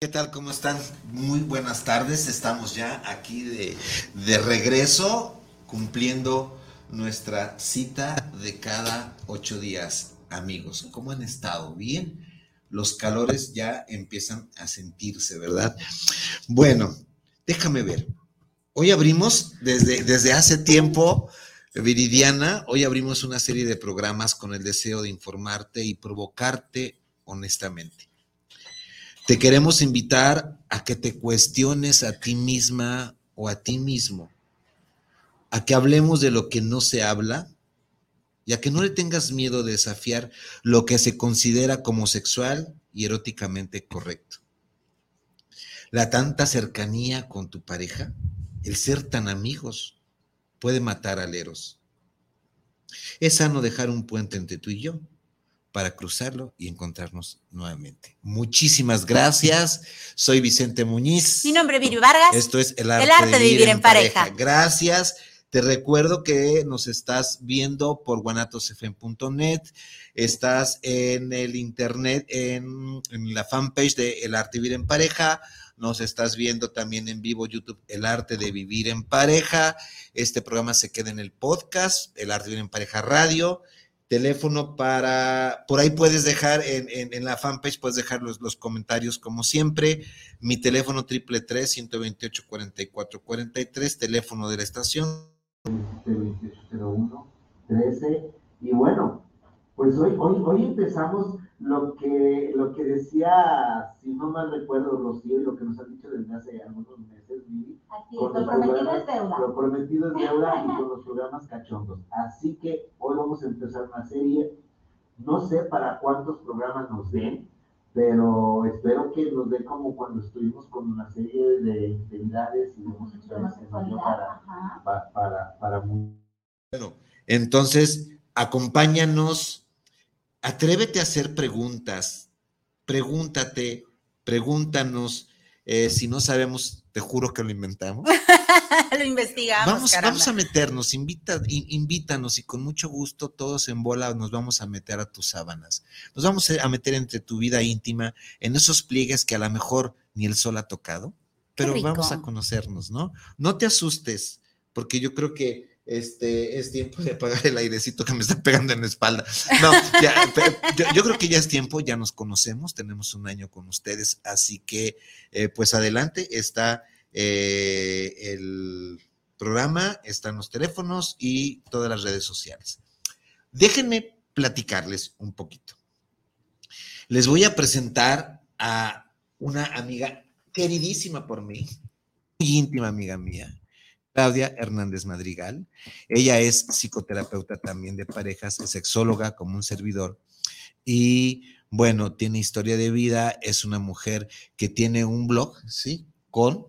¿Qué tal? ¿Cómo están? Muy buenas tardes. Estamos ya aquí de, de, regreso cumpliendo nuestra cita de cada ocho días. Amigos, ¿cómo han estado? ¿Bien? Los calores ya empiezan a sentirse, ¿verdad? Bueno, déjame ver. Hoy abrimos desde, desde hace tiempo, Viridiana, hoy abrimos una serie de programas con el deseo de informarte y provocarte honestamente te queremos invitar a que te cuestiones a ti misma o a ti mismo, a que hablemos de lo que no se habla y a que no le tengas miedo de desafiar lo que se considera como sexual y eróticamente correcto. La tanta cercanía con tu pareja, el ser tan amigos, puede matar al eros. Es sano dejar un puente entre tú y yo para cruzarlo y encontrarnos nuevamente. Muchísimas gracias. Soy Vicente Muñiz. Mi nombre es Viri Vargas. Esto es El Arte, de, vivir en, pareja. Gracias. Te recuerdo que nos estás viendo por guanatosfm.net, estás en el internet, en, en, la fanpage de El Arte de Vivir en Pareja, nos estás viendo también en vivo YouTube El Arte de Vivir en Pareja. Este programa se queda en el podcast, El Arte de Vivir en Pareja Radio teléfono para, por ahí puedes dejar en, en, la fanpage, puedes dejar los, los, comentarios como siempre. Mi teléfono triple tres 128 44 43, teléfono de la estación. 2801 13. Y bueno, pues hoy, hoy, hoy empezamos lo que, lo que decía, si no mal recuerdo, Rocío, y lo que nos han dicho desde hace algunos meses, Vivi. Así es, lo prometido es deuda. Lo prometido es deuda y con los programas cachondos. Así que hoy vamos a empezar una serie. No sé para cuántos programas nos den, pero espero que nos den como cuando estuvimos con una serie de identidades y homosexuales dio para, para, para, para Bueno, entonces, acompáñanos atrévete a hacer preguntas, pregúntate, pregúntanos. Eh, si no sabemos, te juro que lo inventamos. lo investigamos. Vamos, vamos a meternos, invita, invítanos y con mucho gusto todos en bola nos vamos a meter a tus sábanas. Nos vamos a meter entre tu vida íntima, en esos pliegues que a lo mejor ni el sol ha tocado, pero vamos a conocernos, ¿no? No te asustes, porque yo creo que este, es tiempo de apagar el airecito que me está pegando en la espalda. No, ya, yo, creo que ya es tiempo, ya nos conocemos, tenemos un año con ustedes, así que eh, pues adelante está eh, el programa, están los teléfonos y todas las redes sociales. Déjenme platicarles un poquito. Les voy a presentar a una amiga queridísima por mí, muy íntima amiga mía, Claudia Hernández Madrigal. Ella es psicoterapeuta también de parejas, es sexóloga como un servidor. Y bueno, tiene historia de vida, es una mujer que tiene un blog, ¿sí? Con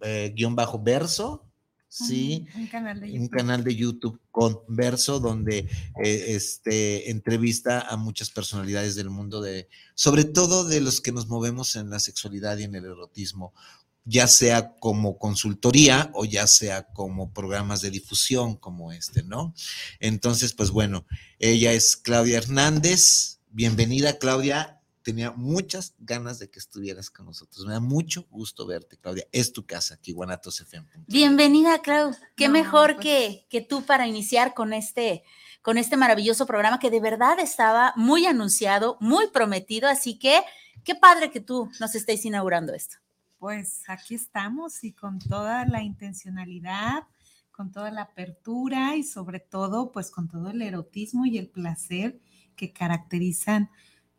eh, guion bajo verso, ¿sí? Un canal de YouTube, un canal de YouTube con verso donde eh, este, entrevista a muchas personalidades del mundo, de, sobre todo de los que nos movemos en la sexualidad y en el erotismo ya sea como consultoría o ya sea como programas de difusión como este, ¿no? Entonces, pues bueno, ella es Claudia Hernández. Bienvenida, Claudia. Tenía muchas ganas de que estuvieras con nosotros. Me da mucho gusto verte, Claudia. Es tu casa aquí, Guanatos FM. Bienvenida, Clau. Qué mejor pues que, que tú para iniciar con este, con este maravilloso programa que de verdad estaba muy anunciado, muy prometido. Así que qué padre que tú nos estés inaugurando esto pues aquí estamos y con toda la intencionalidad, con toda la apertura y sobre todo, pues con todo el erotismo y el placer que caracterizan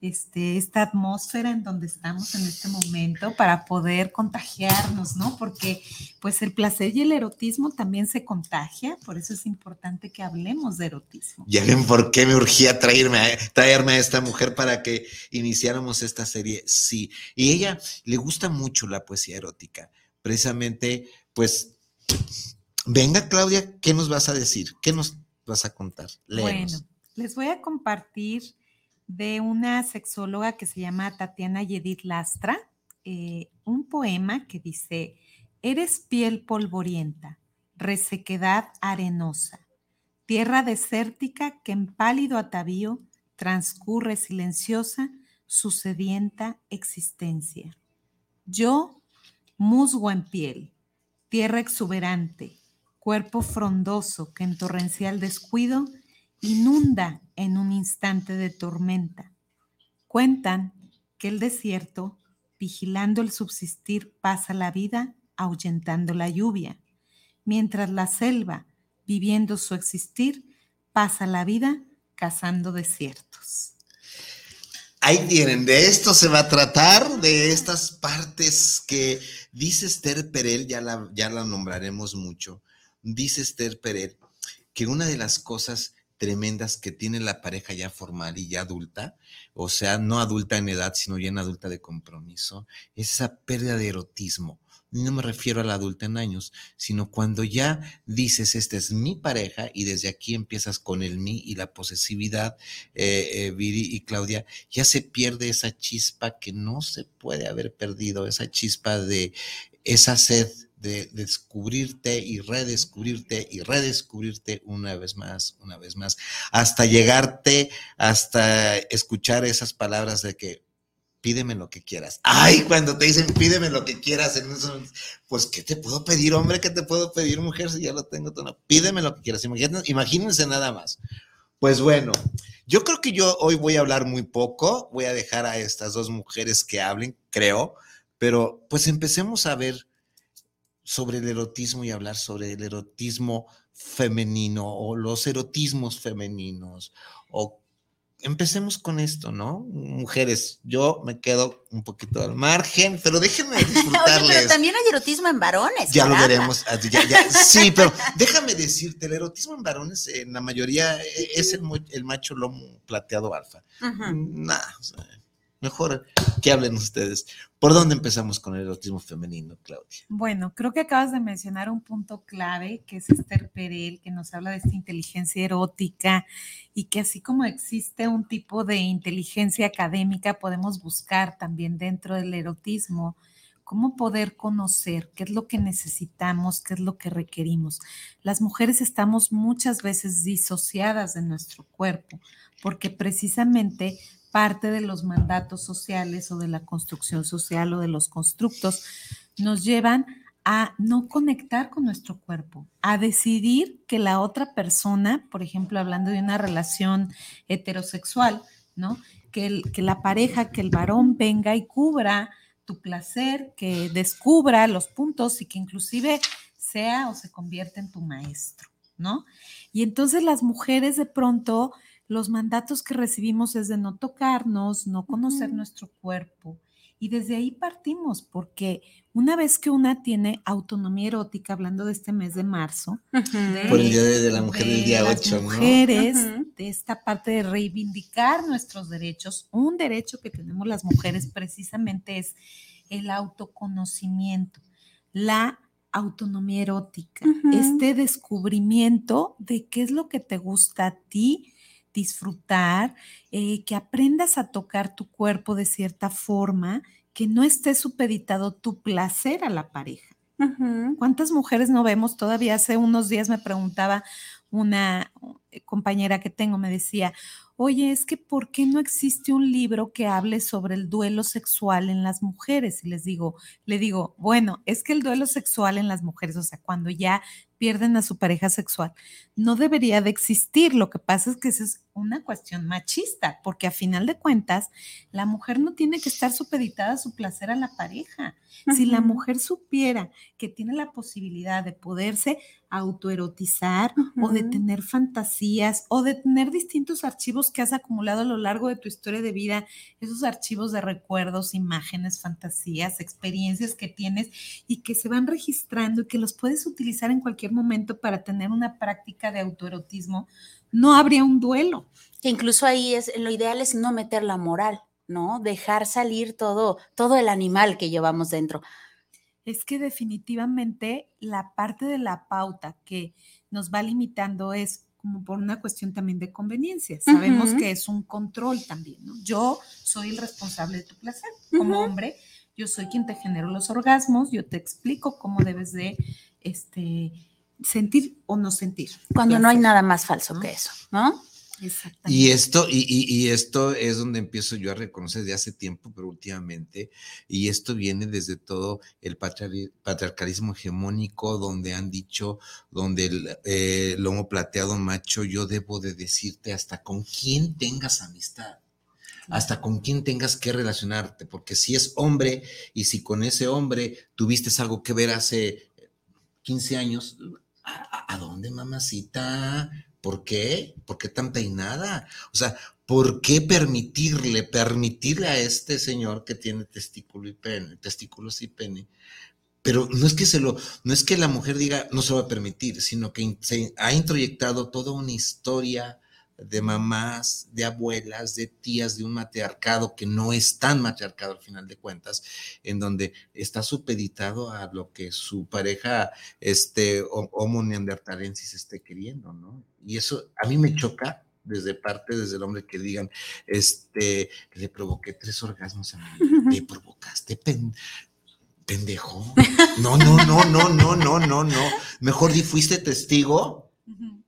este, esta atmósfera en donde estamos en este momento para poder contagiarnos, ¿no? Porque pues el placer y el erotismo también se contagia, por eso es importante que hablemos de erotismo. Ya ven por qué me urgía traerme a, traerme a esta mujer para que iniciáramos esta serie. Sí, y ella le gusta mucho la poesía erótica, precisamente, pues, venga Claudia, ¿qué nos vas a decir? ¿Qué nos vas a contar? Bueno, les voy a compartir de una sexóloga que se llama Tatiana Yedid Lastra, eh, un poema que dice, Eres piel polvorienta, resequedad arenosa, tierra desértica que en pálido atavío transcurre silenciosa su sedienta existencia. Yo, musgo en piel, tierra exuberante, cuerpo frondoso que en torrencial descuido inunda en un instante de tormenta. Cuentan que el desierto, vigilando el subsistir, pasa la vida ahuyentando la lluvia, mientras la selva, viviendo su existir, pasa la vida cazando desiertos. Ahí tienen, de esto se va a tratar, de estas partes que dice Esther Perel, ya la, ya la nombraremos mucho, dice Esther Perel que una de las cosas tremendas que tiene la pareja ya formal y ya adulta, o sea, no adulta en edad, sino ya en adulta de compromiso, es esa pérdida de erotismo. No me refiero a la adulta en años, sino cuando ya dices, esta es mi pareja y desde aquí empiezas con el mí y la posesividad, eh, eh, Viri y Claudia, ya se pierde esa chispa que no se puede haber perdido, esa chispa de esa sed de descubrirte y redescubrirte y redescubrirte una vez más, una vez más, hasta llegarte, hasta escuchar esas palabras de que pídeme lo que quieras. Ay, cuando te dicen pídeme lo que quieras, en pues ¿qué te puedo pedir, hombre? ¿Qué te puedo pedir, mujer, si ya lo tengo todo? Pídeme lo que quieras, imagínense, imagínense nada más. Pues bueno, yo creo que yo hoy voy a hablar muy poco, voy a dejar a estas dos mujeres que hablen, creo, pero pues empecemos a ver sobre el erotismo y hablar sobre el erotismo femenino o los erotismos femeninos. O empecemos con esto, ¿no? Mujeres, yo me quedo un poquito al margen, pero déjenme disfrutarles. pero también hay erotismo en varones. Ya lo veremos. Ah, sí, pero déjame decirte, el erotismo en varones en la mayoría eh, es el, el macho lomo plateado alfa. Nada, o sea, Mejor que hablen ustedes. ¿Por dónde empezamos con el erotismo femenino, Claudia? Bueno, creo que acabas de mencionar un punto clave, que es Esther Perel, que nos habla de esta inteligencia erótica y que así como existe un tipo de inteligencia académica, podemos buscar también dentro del erotismo cómo poder conocer qué es lo que necesitamos, qué es lo que requerimos. Las mujeres estamos muchas veces disociadas de nuestro cuerpo porque precisamente parte de los mandatos sociales o de la construcción social o de los constructos nos llevan a no conectar con nuestro cuerpo, a decidir que la otra persona, por ejemplo, hablando de una relación heterosexual, ¿no? Que, la pareja, que el varón venga y cubra tu placer, que descubra los puntos y que inclusive sea o se convierta en tu maestro, ¿no? Y entonces las mujeres de pronto los mandatos que recibimos es de no tocarnos, no conocer nuestro cuerpo. Y desde ahí partimos, porque una vez que una tiene autonomía erótica, hablando de este mes de marzo, por el Día de, la Mujer del día 8, mujeres, de esta parte de reivindicar nuestros derechos, un derecho que tenemos las mujeres precisamente es el autoconocimiento, la autonomía erótica, este descubrimiento de qué es lo que te gusta a ti, disfrutar, eh, que aprendas a tocar tu cuerpo de cierta forma, que no esté supeditado tu placer a la pareja. ¿Cuántas mujeres no vemos? Todavía hace unos días me preguntaba una eh, compañera que tengo, me decía, oye, es que ¿por qué no existe un libro que hable sobre el duelo sexual en las mujeres? Y les digo, le digo, bueno, es que el duelo sexual en las mujeres, o sea, cuando ya pierden a su pareja sexual, no debería de existir. Lo que pasa es que ese es una cuestión machista, porque a final de cuentas, la mujer no tiene que estar supeditada a su placer a la pareja. Si la mujer supiera que tiene la posibilidad de poderse autoerotizar o de tener fantasías o de tener distintos archivos que has acumulado a lo largo de tu historia de vida, esos archivos de recuerdos, imágenes, fantasías, experiencias que tienes y que se van registrando y que los puedes utilizar en cualquier momento para tener una práctica de autoerotismo, no habría un duelo. Que incluso ahí es lo ideal es no meter la moral, ¿no? Dejar salir todo todo el animal que llevamos dentro es que definitivamente la parte de la pauta que nos va limitando es como por una cuestión también de conveniencia. Sabemos que es un control también, ¿no? Yo soy el responsable de tu placer como hombre, yo soy quien te genero los orgasmos, yo te explico cómo debes de este sentir o no sentir. Cuando no hay nada más falso que eso, ¿no? Y esto, y, esto es donde empiezo yo a reconocer de hace tiempo, pero últimamente, y esto viene desde todo el patriarcalismo hegemónico, donde han dicho, donde el eh, lomo plateado macho, yo debo de decirte hasta con quién tengas amistad hasta con quién tengas que relacionarte, porque si es hombre y si con ese hombre tuviste algo que ver hace 15 años, ¿a, dónde, mamacita? ¿Por qué? ¿Por qué tan peinada? O sea, ¿por qué permitirle, permitirle a este señor que tiene testículo y pene, testículos y pene? Pero no es que se lo, no es que la mujer diga no se va a permitir, sino que se ha introyectado toda una historia de mamás, de abuelas, de tías, de un matriarcado que no es tan matriarcado al final de cuentas, en donde está supeditado a lo que su pareja, este, homo neandertalensis esté queriendo, ¿no? Y eso a mí me choca desde parte, desde el hombre que digan, este, le provoqué tres orgasmos a mí, te provocaste, pendejo. No, no, no, no, no, no, no, no. Mejor di, fuiste testigo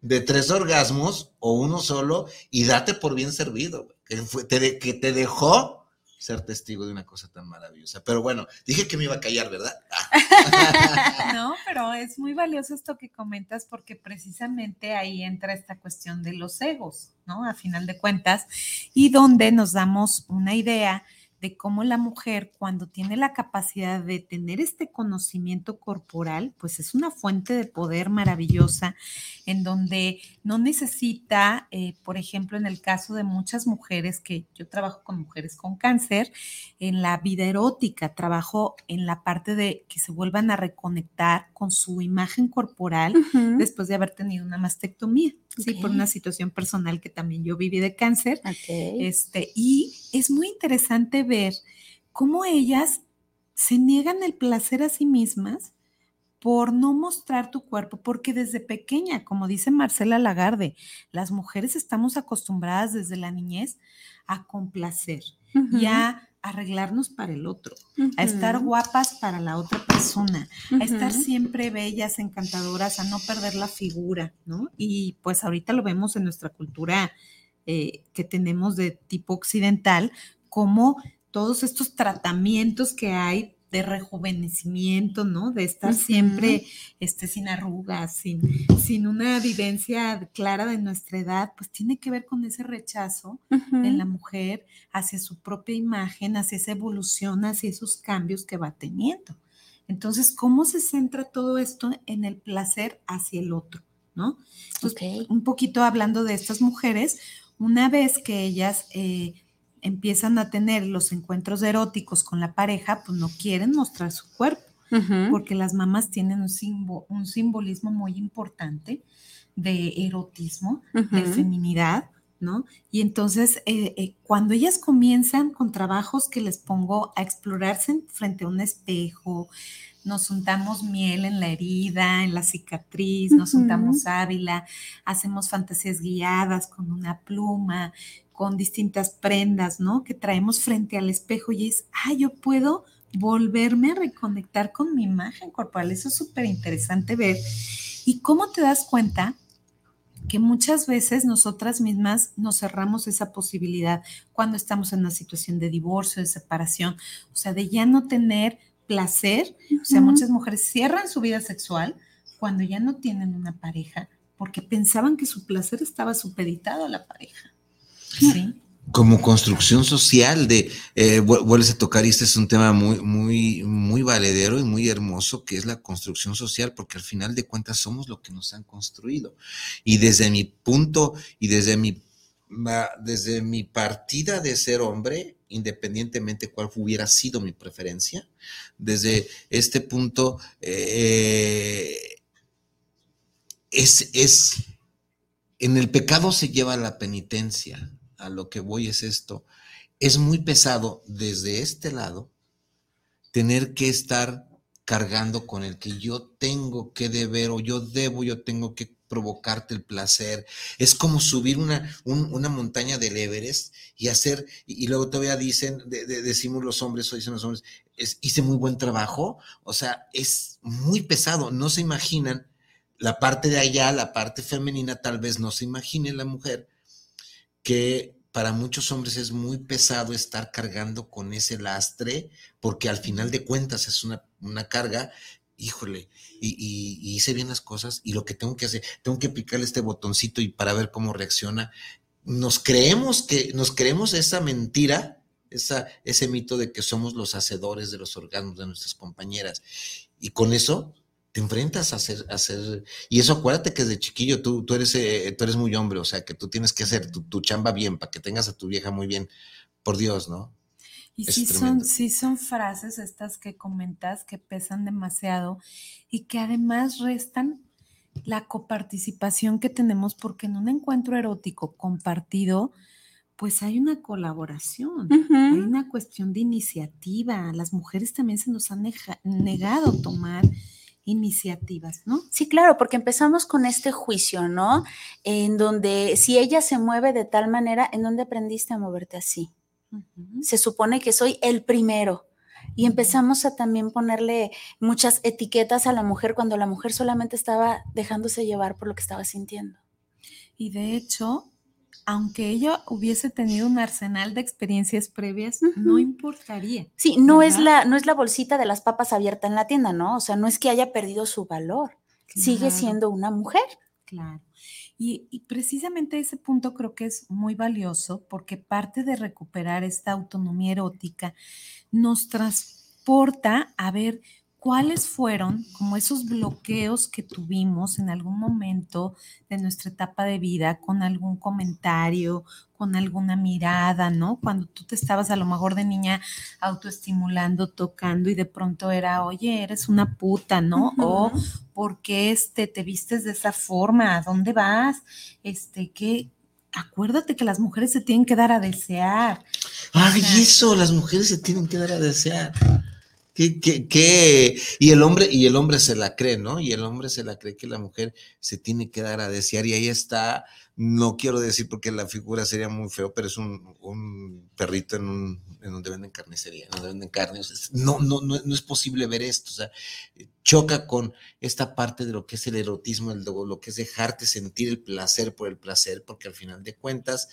de tres orgasmos o uno solo y date por bien servido, que, te, que te dejó ser testigo de una cosa tan maravillosa. Pero bueno, dije que me iba a callar, ¿verdad? no, pero es muy valioso esto que comentas porque precisamente ahí entra esta cuestión de los egos, ¿no? A final de cuentas, y donde nos damos una idea de cómo la mujer cuando tiene la capacidad de tener este conocimiento corporal, pues es una fuente de poder maravillosa en donde no necesita, eh, por ejemplo, en el caso de muchas mujeres, que yo trabajo con mujeres con cáncer, en la vida erótica, trabajo en la parte de que se vuelvan a reconectar con su imagen corporal después de haber tenido una mastectomía, ¿sí? Por una situación personal que también yo viví de cáncer. Este, y es muy interesante ver cómo ellas se niegan el placer a sí mismas por no mostrar tu cuerpo, porque desde pequeña, como dice Marcela Lagarde, las mujeres estamos acostumbradas desde la niñez a complacer y a arreglarnos para el otro, a estar guapas para la otra persona, a estar siempre bellas, encantadoras, a no perder la figura, ¿no? Y pues ahorita lo vemos en nuestra cultura eh, que tenemos de tipo occidental, como todos estos tratamientos que hay de rejuvenecimiento, ¿no? De estar siempre este, sin arrugas, sin, sin una vivencia clara de nuestra edad, pues tiene que ver con ese rechazo en la mujer hacia su propia imagen, hacia esa evolución, hacia esos cambios que va teniendo. Entonces, ¿cómo se centra todo esto en el placer hacia el otro, ¿no? Un poquito hablando de estas mujeres, una vez que ellas... Eh, empiezan a tener los encuentros eróticos con la pareja, pues no quieren mostrar su cuerpo, porque las mamás tienen un, un, simbolismo muy importante de erotismo, de feminidad, ¿no? Y entonces, eh, eh, cuando ellas comienzan con trabajos que les pongo a explorarse frente a un espejo, nos untamos miel en la herida, en la cicatriz, nos untamos ávila, hacemos fantasías guiadas con una pluma, con distintas prendas, ¿no? Que traemos frente al espejo y es, ah, yo puedo volverme a reconectar con mi imagen corporal. Eso es súper interesante ver. ¿Y cómo te das cuenta? que muchas veces nosotras mismas nos cerramos esa posibilidad cuando estamos en una situación de divorcio, de separación, o sea, de ya no tener placer. O sea, muchas mujeres cierran su vida sexual cuando ya no tienen una pareja porque pensaban que su placer estaba supeditado a la pareja. Sí. Como construcción social de, eh, vu- vuelves a tocar, y este es un tema muy, muy, muy valedero y muy hermoso, que es la construcción social, porque al final de cuentas somos lo que nos han construido. Y desde mi punto, y desde mi, desde mi partida de ser hombre, independientemente cuál hubiera sido mi preferencia, desde este punto, eh, es, es, en el pecado se lleva la penitencia. A lo que voy es esto. Es muy pesado desde este lado tener que estar cargando con el que yo tengo que deber o yo debo, yo tengo que provocarte el placer. Es como subir una, un- una montaña del Everest y hacer, y, y luego todavía dicen, de- de- decimos los hombres o dicen los hombres, es, hice muy buen trabajo. O sea, es muy pesado. No se imaginan la parte de allá, la parte femenina, tal vez no se imagine la mujer que para muchos hombres es muy pesado estar cargando con ese lastre, porque al final de cuentas es una, una carga, híjole, y, hice bien las cosas y lo que tengo que hacer, tengo que picarle este botoncito y para ver cómo reacciona. Nos creemos que, nos creemos esa mentira, esa, ese mito de que somos los hacedores de los orgasmos de nuestras compañeras. Y con eso te enfrentas a hacer, a hacer, y eso acuérdate que desde chiquillo tú, tú, eres, eh, tú eres muy hombre, o sea, que tú tienes que hacer tu, tu chamba bien para que tengas a tu vieja muy bien, por Dios, ¿no? Y sí son, sí son frases estas que comentas que pesan demasiado y que además restan la coparticipación que tenemos porque en un encuentro erótico compartido, pues hay una colaboración, hay una cuestión de iniciativa. Las mujeres también se nos han negado tomar iniciativas, ¿no? Sí, claro, porque empezamos con este juicio, ¿no? En donde si ella se mueve de tal manera, ¿en dónde aprendiste a moverte así? Se supone que soy el primero. Y empezamos a también ponerle muchas etiquetas a la mujer cuando la mujer solamente estaba dejándose llevar por lo que estaba sintiendo. Y de hecho, aunque ella hubiese tenido un arsenal de experiencias previas, no importaría. Sí, no es, la, no es la bolsita de las papas abierta en la tienda, ¿no? O sea, no es que haya perdido su valor. Sigue siendo una mujer. Claro. Y, precisamente ese punto creo que es muy valioso porque parte de recuperar esta autonomía erótica nos transporta a ver cuáles fueron como esos bloqueos que tuvimos en algún momento de nuestra etapa de vida con algún comentario, con alguna mirada, ¿no? Cuando tú te estabas a lo mejor de niña autoestimulando, tocando y de pronto era, oye, eres una puta, ¿no? O. ¿por qué este, te vistes de esa forma? ¿A dónde vas? Este, que acuérdate que las mujeres se tienen que dar a desear. Ay, sea- eso, las mujeres se tienen que dar a desear. ¿Qué, qué? Y el hombre, y el hombre se la cree, ¿no? Y el hombre se la cree que la mujer se tiene que dar a desear. Y ahí está, no quiero decir porque la figura sería muy feo, pero es un, un perrito en un, en donde venden carnicería, en donde venden carne. No, no, no, no es posible ver esto. O sea, choca con esta parte de lo que es el erotismo, el, lo que es dejarte sentir el placer por el placer, porque al final de cuentas,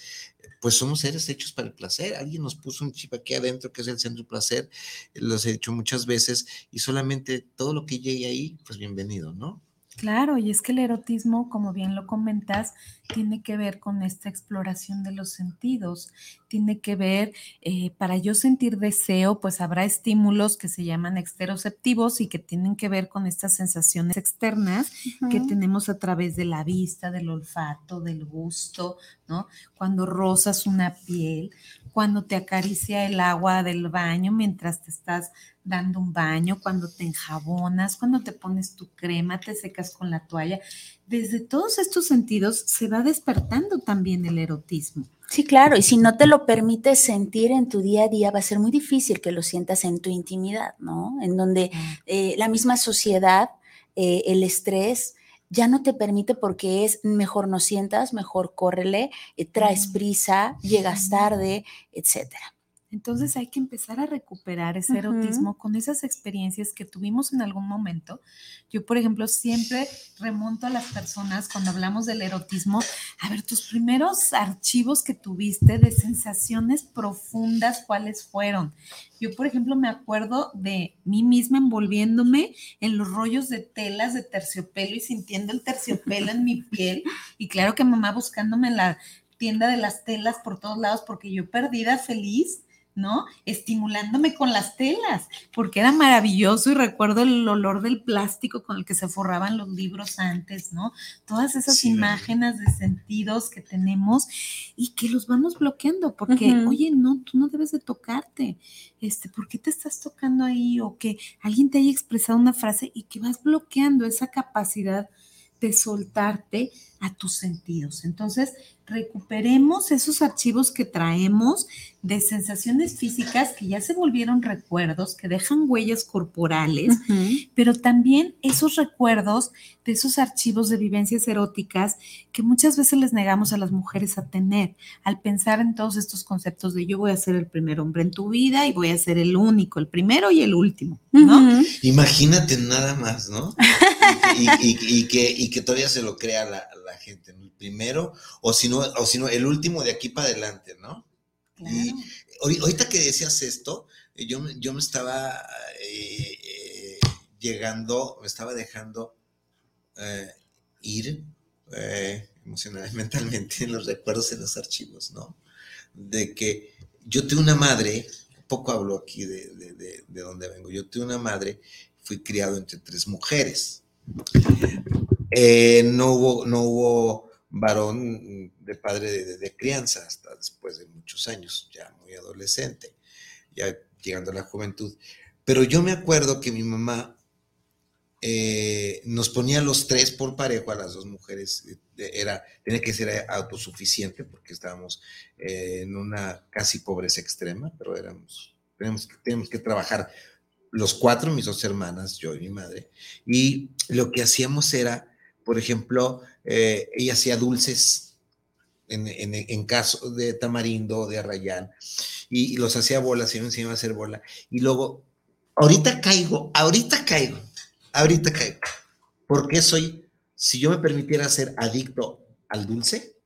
pues somos seres hechos para el placer. Alguien nos puso un chip aquí adentro que es el centro del placer, los he hecho muchas veces y solamente todo lo que llegue ahí, pues bienvenido, ¿no? Claro, y es que el erotismo, como bien lo comentas, tiene que ver con esta exploración de los sentidos, tiene que ver, eh, para yo sentir deseo, pues habrá estímulos que se llaman exteroceptivos y que tienen que ver con estas sensaciones externas que tenemos a través de la vista, del olfato, del gusto, ¿no? Cuando rozas una piel, cuando te acaricia el agua del baño mientras te estás dando un baño, cuando te enjabonas, cuando te pones tu crema, te secas con la toalla. Desde todos estos sentidos se va despertando también el erotismo. Sí, claro, y si no te lo permites sentir en tu día a día, va a ser muy difícil que lo sientas en tu intimidad, ¿no? En donde eh, la misma sociedad, eh, el estrés, ya no te permite porque es mejor no sientas, mejor córrele, eh, traes prisa, llegas tarde, etcétera. Entonces hay que empezar a recuperar ese Ujú. erotismo con esas experiencias que tuvimos en algún momento. Yo, por ejemplo, siempre remonto a las personas cuando hablamos del erotismo, a ver, tus primeros archivos que tuviste de sensaciones profundas, ¿cuáles fueron? Yo, por ejemplo, me acuerdo de mí misma envolviéndome en los rollos de telas de terciopelo y sintiendo el terciopelo en mi piel. Y claro que mamá buscándome la tienda de las telas por todos lados porque yo perdida feliz ¿no? Estimulándome con las telas, porque era maravilloso y recuerdo el olor del plástico con el que se forraban los libros antes, ¿no? Todas esas imágenes de sentidos que tenemos y que los vamos bloqueando, porque, oye, no, tú no debes de tocarte, este, ¿por qué te estás tocando ahí? O que alguien te haya expresado una frase y que vas bloqueando esa capacidad de soltarte a tus sentidos. Entonces, recuperemos esos archivos que traemos de sensaciones físicas que ya se volvieron recuerdos, que dejan huellas corporales, pero también esos recuerdos de esos archivos de vivencias eróticas que muchas veces les negamos a las mujeres a tener al pensar en todos estos conceptos de yo voy a ser el primer hombre en tu vida y voy a ser el único, el primero y el último, ¿no? Imagínate nada más, ¿no? y, que, y que todavía se lo crea la, la gente, el primero, o si no, o si el último de aquí para adelante, ¿no? Y ahorita que decías esto, yo, yo me estaba eh, eh, llegando, me estaba dejando eh, ir emocionalmente, mentalmente en los recuerdos, en los archivos, ¿no? De que yo tuve una madre, poco hablo aquí de, de, de donde vengo, yo tuve una madre, fui criado entre tres mujeres. No, hubo, no hubo varón de padre de, crianza hasta después de muchos años, ya muy adolescente, ya llegando a la juventud. Pero yo me acuerdo que mi mamá eh, nos ponía los tres por parejo a las dos mujeres, eh, era, tenía que ser autosuficiente porque estábamos eh, en una casi pobreza extrema, pero éramos, tenemos tenemos que trabajar los cuatro, mis dos hermanas, yo y mi madre, y lo que hacíamos era, por ejemplo, eh, ella hacía dulces en, caso de tamarindo, de arrayán, y, los hacía bolas, y me enseñaba a hacer bola. Y luego, ahorita caigo, ahorita caigo, ahorita caigo. porque soy, si yo me permitiera ser adicto al dulce,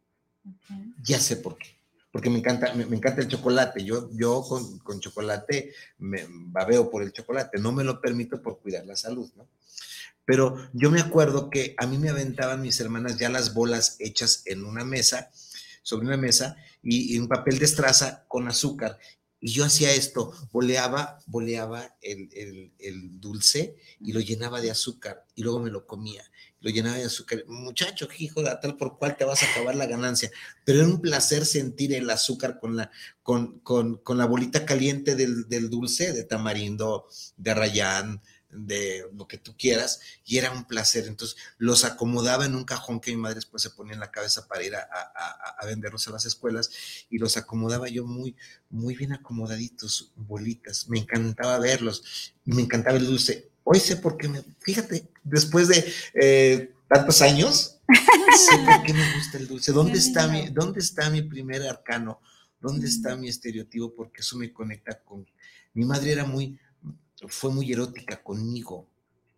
ya sé por qué. Porque me encanta, me, encanta el chocolate. Yo, yo con, chocolate me babeo por el chocolate. No me lo permito por cuidar la salud, ¿no? Pero yo me acuerdo que a mí me aventaban mis hermanas ya las bolas hechas en una mesa, sobre una mesa, y, un papel de estraza con azúcar. Y yo hacía esto, boleaba, boleaba el, el, dulce y lo llenaba de azúcar y luego me lo comía. Lo llenaba de azúcar. Muchacho, hijo, de tal por cual te vas a acabar la ganancia. Pero era un placer sentir el azúcar con la, con, con, con la bolita caliente del, del, dulce, de tamarindo, de rayán, de lo que tú quieras, y era un placer. Entonces los acomodaba en un cajón que mi madre después se ponía en la cabeza para ir a, a, venderlos a las escuelas, y los acomodaba yo muy, muy bien acomodaditos, bolitas. Me encantaba verlos, me encantaba el dulce. Hoy sé por qué me, fíjate, después de eh, tantos años, sé por qué me gusta el dulce. ¿Dónde está, mi, ¿Dónde está mi primer arcano? ¿Dónde está mi estereotipo? Porque eso me conecta con... Mi madre era muy, fue muy erótica conmigo,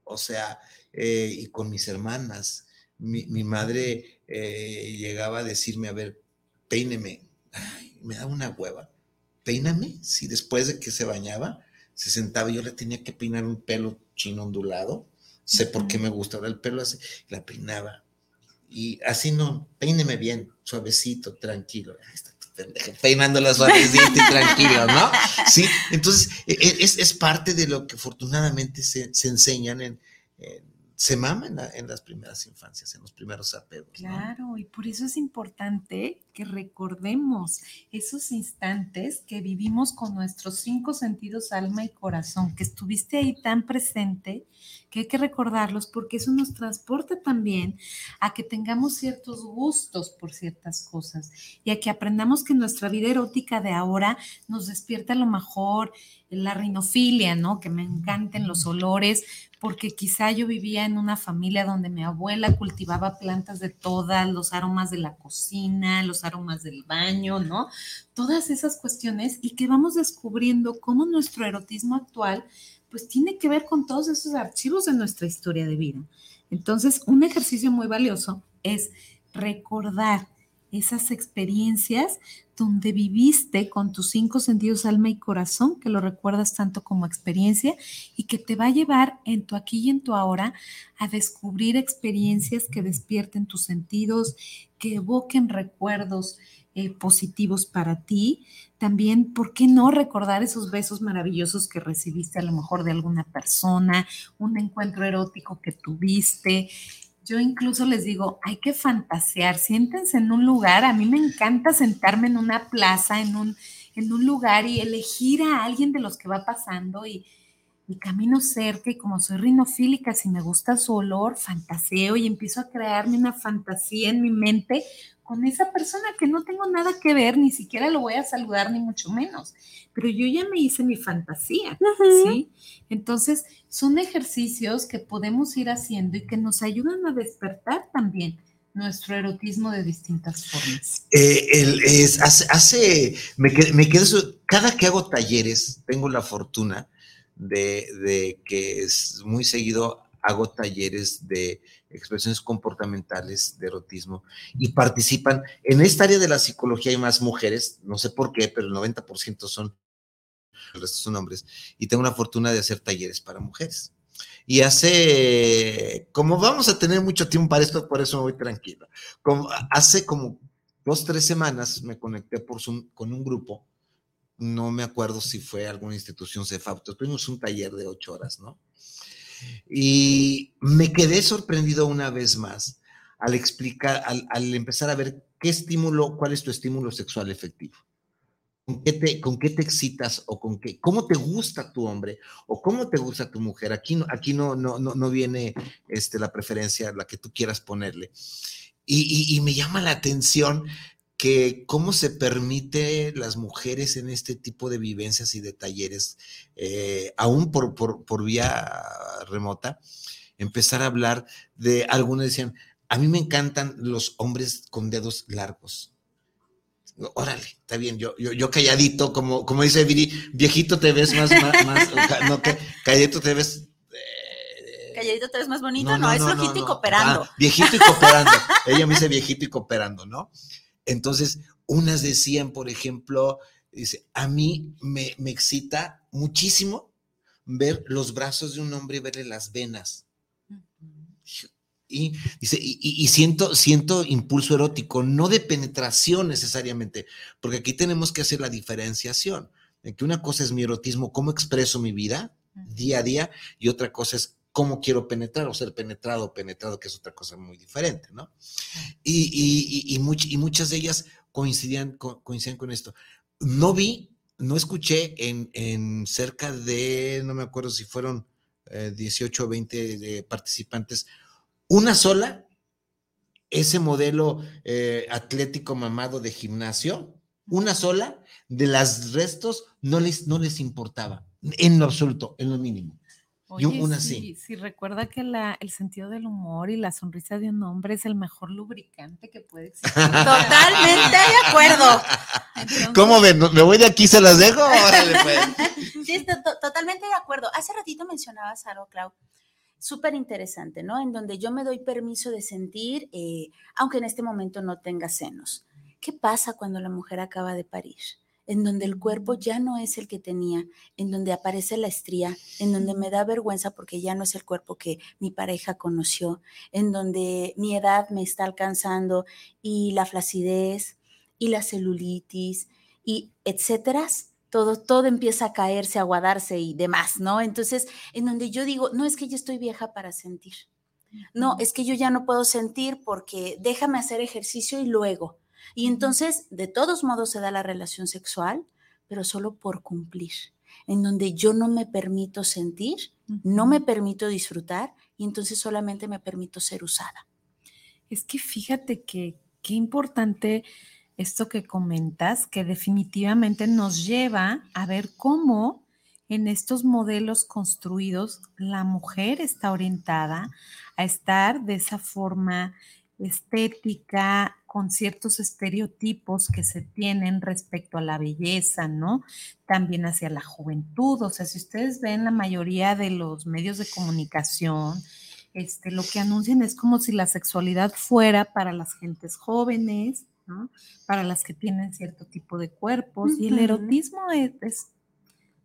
o sea, eh, y con mis hermanas. Mi, madre eh, llegaba a decirme, a ver, peíneme, me da una hueva, peíname, si después de que se bañaba, se sentaba, yo le tenía que peinar un pelo chino ondulado, sé por qué me gusta, ahora el pelo así, la peinaba, y así no, peíneme bien, suavecito, tranquilo, peinándola suavecito y tranquilo, ¿no? Sí, entonces e, e, es, es, parte de lo que afortunadamente se, se enseñan en, se maman en, las primeras infancias, en los primeros apegos. Claro, y por eso es importante que recordemos esos instantes que vivimos con nuestros cinco sentidos, alma y corazón, que estuviste ahí tan presente que hay que recordarlos porque eso nos transporta también a que tengamos ciertos gustos por ciertas cosas y a que aprendamos que nuestra vida erótica de ahora nos despierta a lo mejor la rinofilia, ¿no? Que me encanten los olores, porque quizá yo vivía en una familia donde mi abuela cultivaba plantas de todas, los aromas de la cocina, los aromas del baño, ¿no? Todas esas cuestiones y que vamos descubriendo cómo nuestro erotismo actual pues tiene que ver con todos esos archivos de nuestra historia de vida. Entonces, un ejercicio muy valioso es recordar esas experiencias donde viviste con tus cinco sentidos, alma y corazón, que lo recuerdas tanto como experiencia y que te va a llevar en tu aquí y en tu ahora a descubrir experiencias que despierten tus sentidos, que evoquen recuerdos eh, positivos para ti. También, ¿por qué no recordar esos besos maravillosos que recibiste a lo mejor de alguna persona, un encuentro erótico que tuviste? Yo incluso les digo, hay que fantasear, siéntense en un lugar, a mí me encanta sentarme en una plaza, en un, en un lugar y elegir a alguien de los que va pasando y, y camino cerca y como soy rinofílica, si me gusta su olor, fantaseo y empiezo a crearme una fantasía en mi mente con esa persona que no tengo nada que ver, ni siquiera lo voy a saludar, ni mucho menos. Pero yo ya me hice mi fantasía, ¿sí? Entonces, son ejercicios que podemos ir haciendo y que nos ayudan a despertar también nuestro erotismo de distintas formas. Eh, es, hace, me, me quedo, cada que hago talleres, tengo la fortuna de, de que es muy seguido hago talleres de expresiones comportamentales de erotismo y participan. En esta área de la psicología hay más mujeres, no sé por qué, pero el 90% son, el resto son hombres, y tengo la fortuna de hacer talleres para mujeres. Y hace, como vamos a tener mucho tiempo para esto, por eso me voy tranquilo. Como, hace como dos, tres semanas me conecté por con un grupo, no me acuerdo si fue alguna institución CEFAP, tuvimos un taller de ocho horas, ¿no? Y me quedé sorprendido una vez más al explicar, al, empezar a ver qué estímulo, cuál es tu estímulo sexual efectivo. ¿Con qué, te, ¿Con qué te excitas o con qué? ¿Cómo te gusta tu hombre o cómo te gusta tu mujer? Aquí no, aquí no, no, no, viene este, la preferencia, la que tú quieras ponerle. Y, y me llama la atención que cómo se permite las mujeres en este tipo de vivencias y de talleres, eh, aún por, por, vía remota, empezar a hablar de, algunos decían, a mí me encantan los hombres con dedos largos. Órale, está bien, yo, yo, calladito, como, como dice Viri, viejito te ves más, más, no, que, calladito te ves eh, calladito te ves más bonito, no, es flojito y cooperando. Ah, viejito y cooperando. Ella me dice viejito y cooperando, ¿no? Entonces, unas decían, por ejemplo, dice, a mí me, excita muchísimo ver los brazos de un hombre y verle las venas. Y, dice, y, siento, siento impulso erótico, no de penetración necesariamente, porque aquí tenemos que hacer la diferenciación, en que una cosa es mi erotismo, cómo expreso mi vida día a día, y otra cosa es cómo quiero penetrar o ser penetrado o penetrado, que es otra cosa muy diferente, ¿no? Y, y, muchas de ellas coincidían, coincidían con esto. No vi, no escuché en, cerca de, no me acuerdo si fueron 18 eh, o 20 participantes, una sola, ese modelo eh, atlético mamado de gimnasio, una sola, de las restos no les, no les importaba, en lo absoluto, en lo mínimo. Oye, una sí, sí. recuerda que la, el sentido del humor y la sonrisa de un hombre es el mejor lubricante que puede existir. Totalmente de acuerdo. ¿Cómo ven? ¿Me voy de aquí se las dejo? Pues. sí, totalmente de acuerdo. Hace ratito mencionabas algo, Clau, súper interesante, ¿no? En donde yo me doy permiso de sentir, eh, aunque en este momento no tenga senos. ¿Qué pasa cuando la mujer acaba de parir? En donde el cuerpo ya no es el que tenía, en donde aparece la estría, en donde me da vergüenza porque ya no es el cuerpo que mi pareja conoció, en donde mi edad me está alcanzando y la flacidez y la celulitis y etcétera, todo, todo empieza a caerse, a aguadarse y demás, ¿no? Entonces, en donde yo digo, no es que yo estoy vieja para sentir. No, es que yo ya no puedo sentir porque déjame hacer ejercicio y luego. Y entonces, de todos modos, se da la relación sexual, pero solo por cumplir, en donde yo no me permito sentir, no me permito disfrutar y entonces solamente me permito ser usada. Es que fíjate que qué importante esto que comentas, que definitivamente nos lleva a ver cómo en estos modelos construidos la mujer está orientada a estar de esa forma estética, con ciertos estereotipos que se tienen respecto a la belleza, ¿no? También hacia la juventud. O sea, si ustedes ven la mayoría de los medios de comunicación, este, lo que anuncian es como si la sexualidad fuera para las gentes jóvenes, ¿no? Para las que tienen cierto tipo de cuerpos. Y el erotismo es, es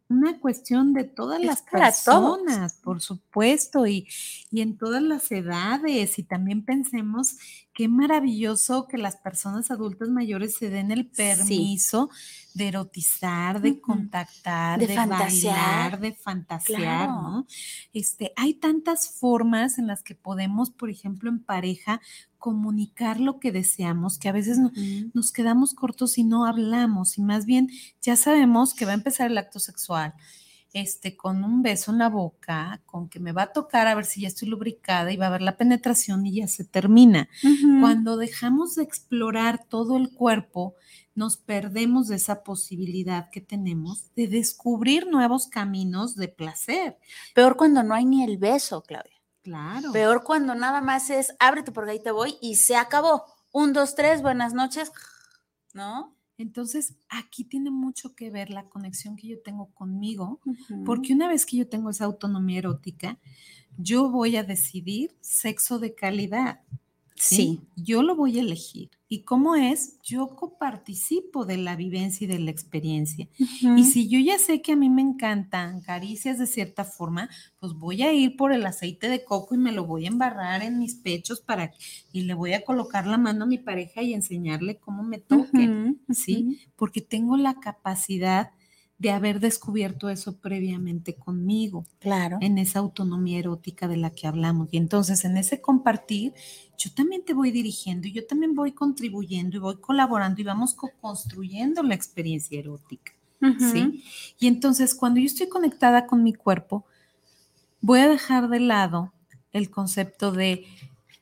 una cuestión de todas Es las todos. personas, por supuesto, y, y en todas las edades. Y también pensemos qué maravilloso que las personas adultas mayores se den el Sí. permiso de erotizar, de contactar, De de, fantasear. bailar, de fantasear, Claro. ¿no? Este, hay tantas formas en las que podemos, por ejemplo, en pareja, comunicar lo que deseamos, que a veces no- nos quedamos cortos y no hablamos, y más bien ya sabemos que va a empezar el acto sexual. Este, con un beso en la boca, con que me va a tocar a ver si ya estoy lubricada y va a haber la penetración y ya se termina. Cuando dejamos de explorar todo el cuerpo, nos perdemos de esa posibilidad que tenemos de descubrir nuevos caminos de placer. Peor cuando no hay ni el beso, Claudia. Claro. Peor cuando nada más es ábrete porque ahí te voy y se acabó. Un, dos, tres, buenas noches. ¿No? Entonces, aquí tiene mucho que ver la conexión que yo tengo conmigo, porque una vez que yo tengo esa autonomía erótica, yo voy a decidir sexo de calidad. ¿sí? Sí. Yo lo voy a elegir. ¿Y cómo es? Yo coparticipo de la vivencia y de la experiencia. Y si yo ya sé que a mí me encantan caricias de cierta forma, pues voy a ir por el aceite de coco y me lo voy a embarrar en mis pechos para y le voy a colocar la mano a mi pareja y enseñarle cómo me toque, ¿sí? Porque tengo la capacidad de haber descubierto eso previamente conmigo, Claro. en esa autonomía erótica de la que hablamos. Y entonces en ese compartir, yo también te voy dirigiendo y yo también voy contribuyendo y voy colaborando y vamos co-construyendo la experiencia erótica. ¿sí? Y entonces cuando yo estoy conectada con mi cuerpo, voy a dejar de lado el concepto de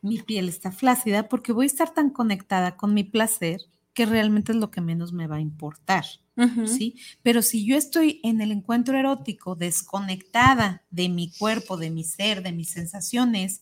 mi piel está flácida porque voy a estar tan conectada con mi placer que realmente es lo que menos me va a importar, ¿sí? Pero si yo estoy en el encuentro erótico desconectada de mi cuerpo, de mi ser, de mis sensaciones,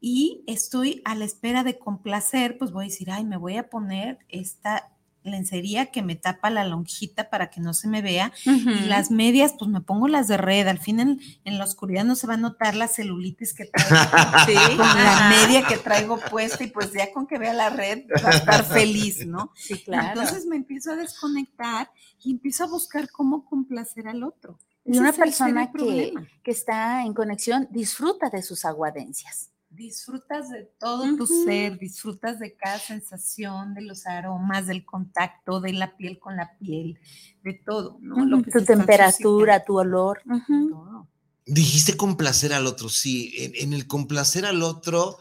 y estoy a la espera de complacer, pues voy a decir, ay, me voy a poner esta lencería que me tapa la lonjita para que no se me vea y las medias, pues me pongo las de red. Al fin en, en la oscuridad no se va a notar la celulitis que traigo Sí, con la media que traigo puesta y pues ya con que vea la red va a estar feliz, ¿no? Sí, claro. Entonces me empiezo a desconectar y empiezo a buscar cómo complacer al otro. y una persona que, que está en conexión disfruta de sus aguadencias. Disfrutas de todo tu ser, disfrutas de cada sensación, de los aromas, del contacto, de la piel con la piel, de todo, ¿no? Lo Ujú. que Tu temperatura, tu olor. todo. Dijiste complacer al otro, sí. En, en el complacer al otro,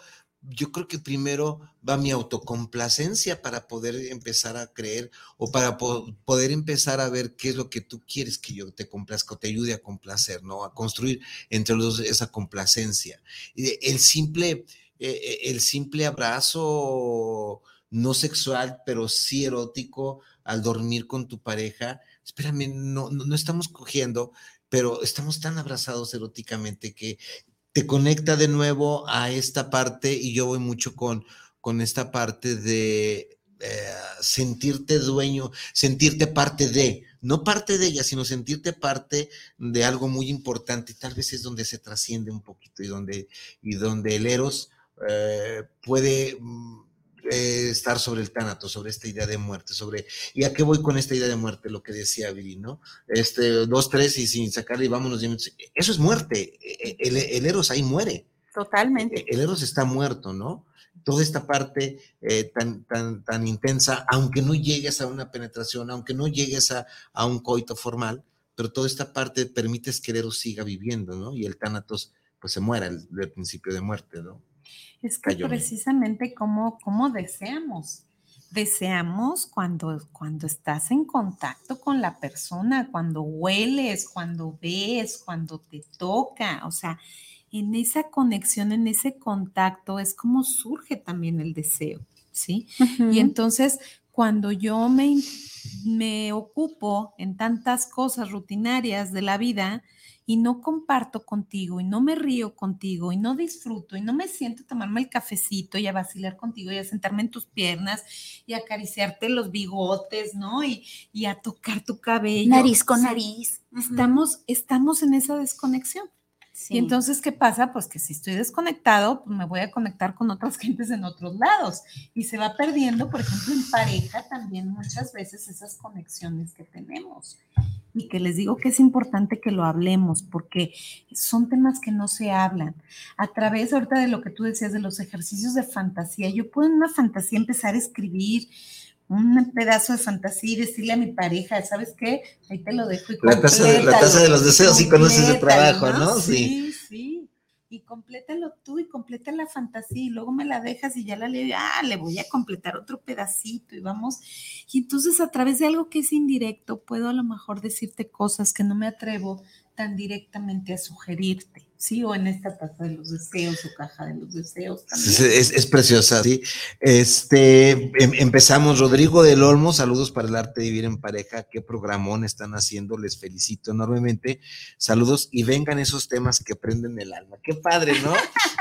yo creo que primero va mi autocomplacencia para poder empezar a creer o para po- poder empezar a ver qué es lo que tú quieres que yo te complazca o te ayude a complacer, ¿no? A construir entre los dos esa complacencia. El simple, eh, eh, el simple abrazo no sexual, pero sí erótico al dormir con tu pareja. Espérame, no, no estamos cogiendo, pero estamos tan abrazados eróticamente que te conecta de nuevo a esta parte y yo voy mucho con, con esta parte de eh, sentirte dueño, sentirte parte de, no parte de ella, sino sentirte parte de algo muy importante. Tal vez es donde se trasciende un poquito y donde, y donde el Eros eh, puede mm, eh, estar sobre el tánato, sobre esta idea de muerte, sobre, ¿y a qué voy con esta idea de muerte? Lo que decía Viri, ¿no? Este, dos, tres y sin sacarle y vámonos. Eso es muerte. E- El, el Eros ahí muere. Totalmente. El Eros está muerto, ¿no? Toda esta parte eh, tan, tan, tan intensa, aunque no llegues a una penetración, aunque no llegues a, a un coito formal, pero toda esta parte permites que el Eros siga viviendo, ¿no? Y el Tánatos, pues se muera, el, el principio de muerte, ¿no? Es que precisamente como, como deseamos. Deseamos cuando, cuando estás en contacto con la persona, cuando hueles, cuando ves, cuando te toca. O sea, en esa conexión, en ese contacto es como surge también el deseo, ¿sí? Y entonces, cuando yo me, me ocupo en tantas cosas rutinarias de la vida y no comparto contigo y no me río contigo y no disfruto y no me siento a tomarme el cafecito y a vacilar contigo y a sentarme en tus piernas y a acariciarte los bigotes, ¿no? Y, y a tocar tu cabello. nariz con nariz. Estamos, estamos en esa desconexión. Y entonces, ¿qué pasa? Pues que si estoy desconectado, pues me voy a conectar con otras gentes en otros lados. Y se va perdiendo, por ejemplo, en pareja también muchas veces esas conexiones que tenemos. Y que les digo que es importante que lo hablemos, porque son temas que no se hablan. A través ahorita de lo que tú decías de los ejercicios de fantasía, yo puedo en una fantasía empezar a escribir, un pedazo de fantasía y decirle a mi pareja, ¿sabes qué? Ahí te lo dejo. Y la, taza la taza de los deseos, sí conoces de trabajo, ¿no? Sí, sí. Y complétalo tú y completa la fantasía y luego me la dejas y ya la leo, ah, le voy a completar otro pedacito y vamos. Y entonces a través de algo que es indirecto, puedo a lo mejor decirte cosas que no me atrevo tan directamente a sugerirte, ¿sí? O en esta taza de los deseos o caja de los deseos también. Es, preciosa, sí. Este, em, empezamos, Rodrigo del Olmo, saludos para el arte de vivir en pareja, qué programón están haciendo, les felicito enormemente, saludos y vengan esos temas que prenden el alma, qué padre, ¿no?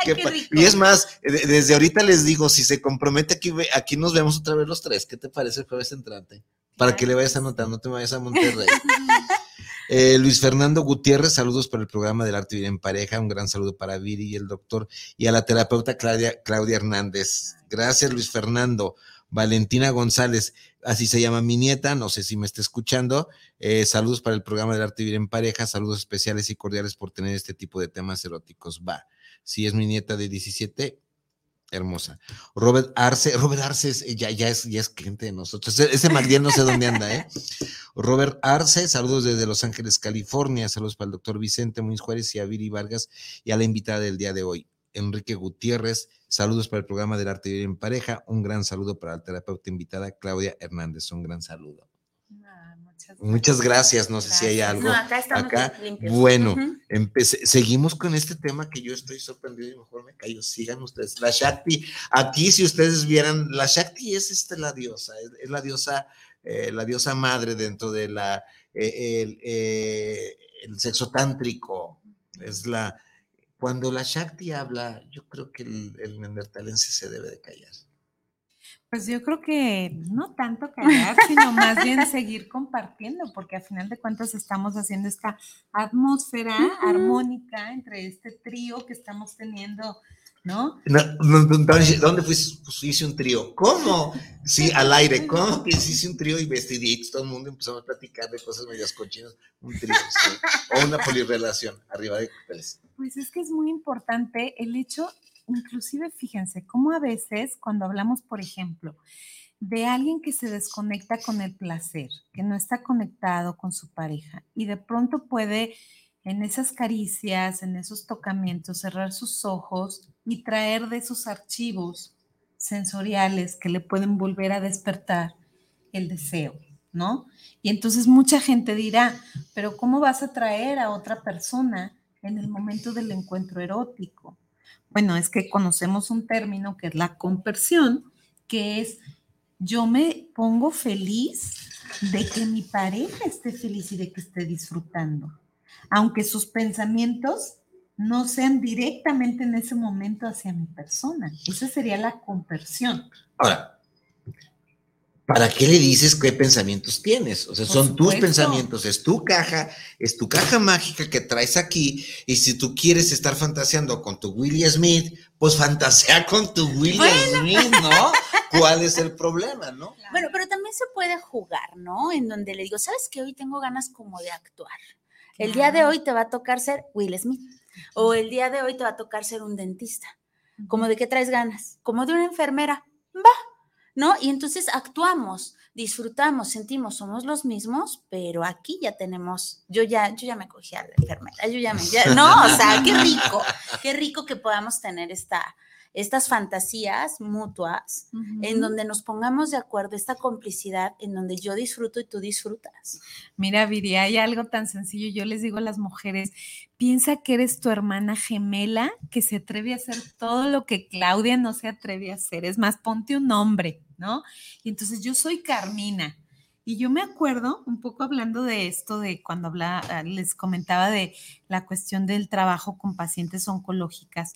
y es más, desde ahorita les digo, si se compromete aquí, aquí nos vemos otra vez los tres, ¿qué te parece el jueves entrante? Para que le vayas a anotar, no te vayas a Monterrey. Eh, Luis Fernando Gutiérrez, saludos para el programa del arte vivir en pareja. Un gran saludo para Viri y el doctor y a la terapeuta Claudia, Hernández. Gracias, Luis Fernando. Valentina González, así se llama mi nieta, no sé si me está escuchando. Eh, saludos para el programa del arte vivir en pareja, saludos especiales y cordiales por tener este tipo de temas eróticos. Va, si es mi nieta de 17, hermosa. Robert Arce, Robert Arce ya, ya, es, ya es cliente de nosotros. Ese, ese no sé dónde anda, ¿eh? Robert Arce, saludos desde Los Ángeles, California. Saludos para el doctor Vicente Muñoz Juárez y a Viri Vargas y a la invitada del día de hoy, Enrique Gutiérrez. Saludos para el programa del arte en pareja. Un gran saludo para la terapeuta invitada Claudia Hernández. Un gran saludo. Muchas gracias. No sé si hay algo. acá, Bueno, seguimos con este tema que yo estoy sorprendido y mejor me callo. Sigan ustedes. La Shakti, aquí si ustedes vieran, la Shakti es este, la diosa, es, la diosa, eh, la diosa madre dentro de la eh, el, eh, el, sexo tántrico. Es la cuando la Shakti habla, yo creo que el, el neandertalense se debe de callar. Pues yo creo que no tanto callar, sino más bien seguir compartiendo, porque a final de cuentas estamos haciendo esta atmósfera armónica entre este trío que estamos teniendo, ¿no? ¿Dónde fuiste? Pues hice un trío. ¿Cómo? Sí, al aire. ¿Cómo que hice un trío y vestiditos? Todo el mundo empezamos a platicar de cosas medias cochinas. Un trío, O una polirrelación arriba de Pues es que es muy importante el hecho inclusive fíjense cómo a veces cuando hablamos, por ejemplo, de alguien que se desconecta con el placer, que no está conectado con su pareja y de pronto puede en esas caricias, en esos tocamientos, cerrar sus ojos y traer de esos archivos sensoriales que le pueden volver a despertar el deseo, ¿no? Y entonces mucha gente dirá, pero ¿cómo vas a traer a otra persona en el momento del encuentro erótico? Bueno, es que conocemos un término que es la conversión, que es yo me pongo feliz de que mi pareja esté feliz y de que esté disfrutando, aunque sus pensamientos no sean directamente en ese momento hacia mi persona. Esa sería la conversión. Ahora, ¿para qué le dices qué pensamientos tienes? O sea, son tus pensamientos, es tu caja, es tu caja mágica que traes aquí. Y si tú quieres estar fantaseando con tu William Smith, pues fantasea con tu William Smith, ¿no? ¿Cuál es el problema, no? Bueno, pero también se puede jugar, ¿no? En donde le digo, ¿sabes que hoy tengo ganas como de actuar? El día de hoy te va a tocar ser Will Smith. O el día de hoy te va a tocar ser un dentista. ¿Como de qué traes ganas? Como de una enfermera. Va, ¿no? Y entonces actuamos, disfrutamos, sentimos, somos los mismos, pero aquí ya tenemos, yo ya, yo ya me cogí a la enfermera, yo ya me, no, o sea, qué rico, qué rico que podamos tener esta, estas fantasías mutuas en donde nos pongamos de acuerdo, esta complicidad en donde yo disfruto y tú disfrutas. Mira, Viri, hay algo tan sencillo, yo les digo a las mujeres, piensa que eres tu hermana gemela que se atreve a hacer todo lo que Claudia no se atreve a hacer, es más, ponte un nombre, ¿no? Y entonces yo soy Carmina. Y yo me acuerdo, un poco hablando de esto, de cuando hablaba, les comentaba de la cuestión del trabajo con pacientes oncológicas,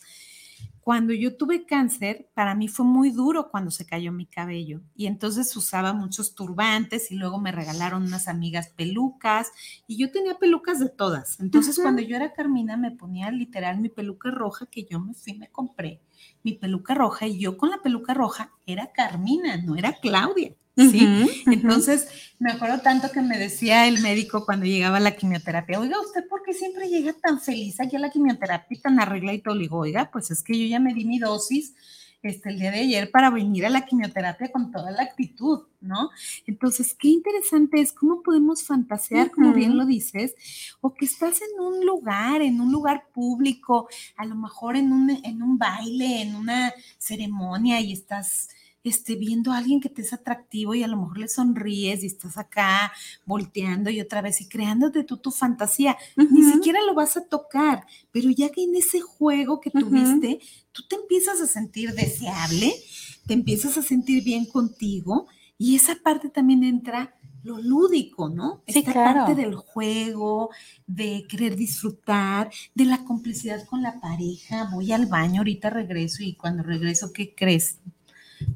cuando yo tuve cáncer, para mí fue muy duro cuando se cayó mi cabello y entonces usaba muchos turbantes y luego me regalaron unas amigas pelucas y yo tenía pelucas de todas. Entonces cuando yo era Carmina me ponía literal mi peluca roja que yo me fui, me compré mi peluca roja y yo con la peluca roja era Carmina, no era Claudia. ¿Sí? Entonces, me acuerdo tanto que me decía el médico cuando llegaba a la quimioterapia, oiga, ¿usted por qué siempre llega tan feliz aquí a la quimioterapia y tan arregla y todo? Le digo, oiga, pues es que yo ya me di mi dosis este, el día de ayer para venir a la quimioterapia con toda la actitud, ¿no? Entonces, qué interesante es cómo podemos fantasear, como bien lo dices, o que estás en un lugar, en un lugar público, a lo mejor en un, en un baile, en una ceremonia y estás este, viendo a alguien que te es atractivo y a lo mejor le sonríes y estás acá volteando y otra vez y creándote tú tu fantasía. Ni siquiera lo vas a tocar, pero ya que en ese juego que tuviste, tú te empiezas a sentir deseable, te empiezas a sentir bien contigo y esa parte también entra lo lúdico, ¿no? Sí, Esta claro. parte del juego, de querer disfrutar, de la complicidad con la pareja. Voy al baño, ahorita regreso y cuando regreso, ¿qué crees?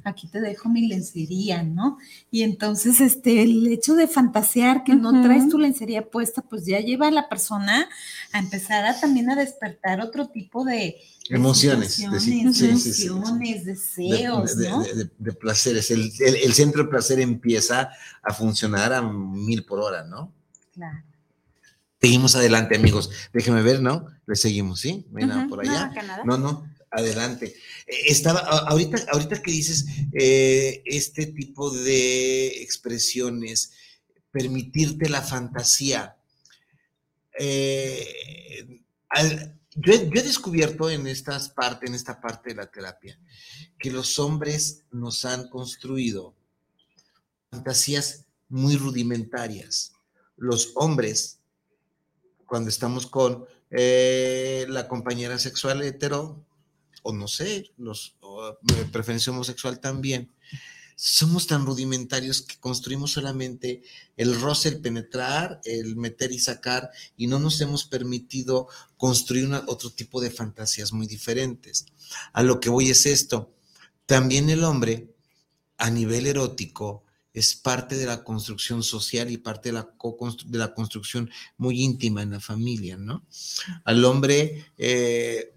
Aquí te dejo mi lencería, ¿no? Y entonces, este, el hecho de fantasear que no traes tu lencería puesta, pues ya lleva a la persona a empezar a también a despertar otro tipo de Emociones, sí, sí, sí, emociones, de, deseos, de- ¿no? de- de- de placeres. El, el- el centro de placer empieza a funcionar a mil por hora, ¿no? Claro. Seguimos adelante, amigos. Déjeme ver, ¿no? Le seguimos, ¿sí? No hay nada Ujú. por No, allá. acá nada. No, no, adelante. Eh, Estaba, ahorita, ahorita que dices eh, este tipo de expresiones, permitirte la fantasía. eh, yo, he, descubierto en en esta parte de la terapia, que los hombres nos han construido fantasías muy rudimentarias. Los hombres, cuando estamos con la compañera sexual hetero, o no sé, los de preferencia homosexual también, somos tan rudimentarios que construimos solamente el roce, el penetrar, el meter y sacar, y no nos hemos permitido construir una- otro tipo de fantasías muy diferentes. A lo que voy es esto. También el hombre, a nivel erótico, es parte de la construcción social y parte de la, de la construcción muy íntima en la familia, ¿no? Al hombre, eh,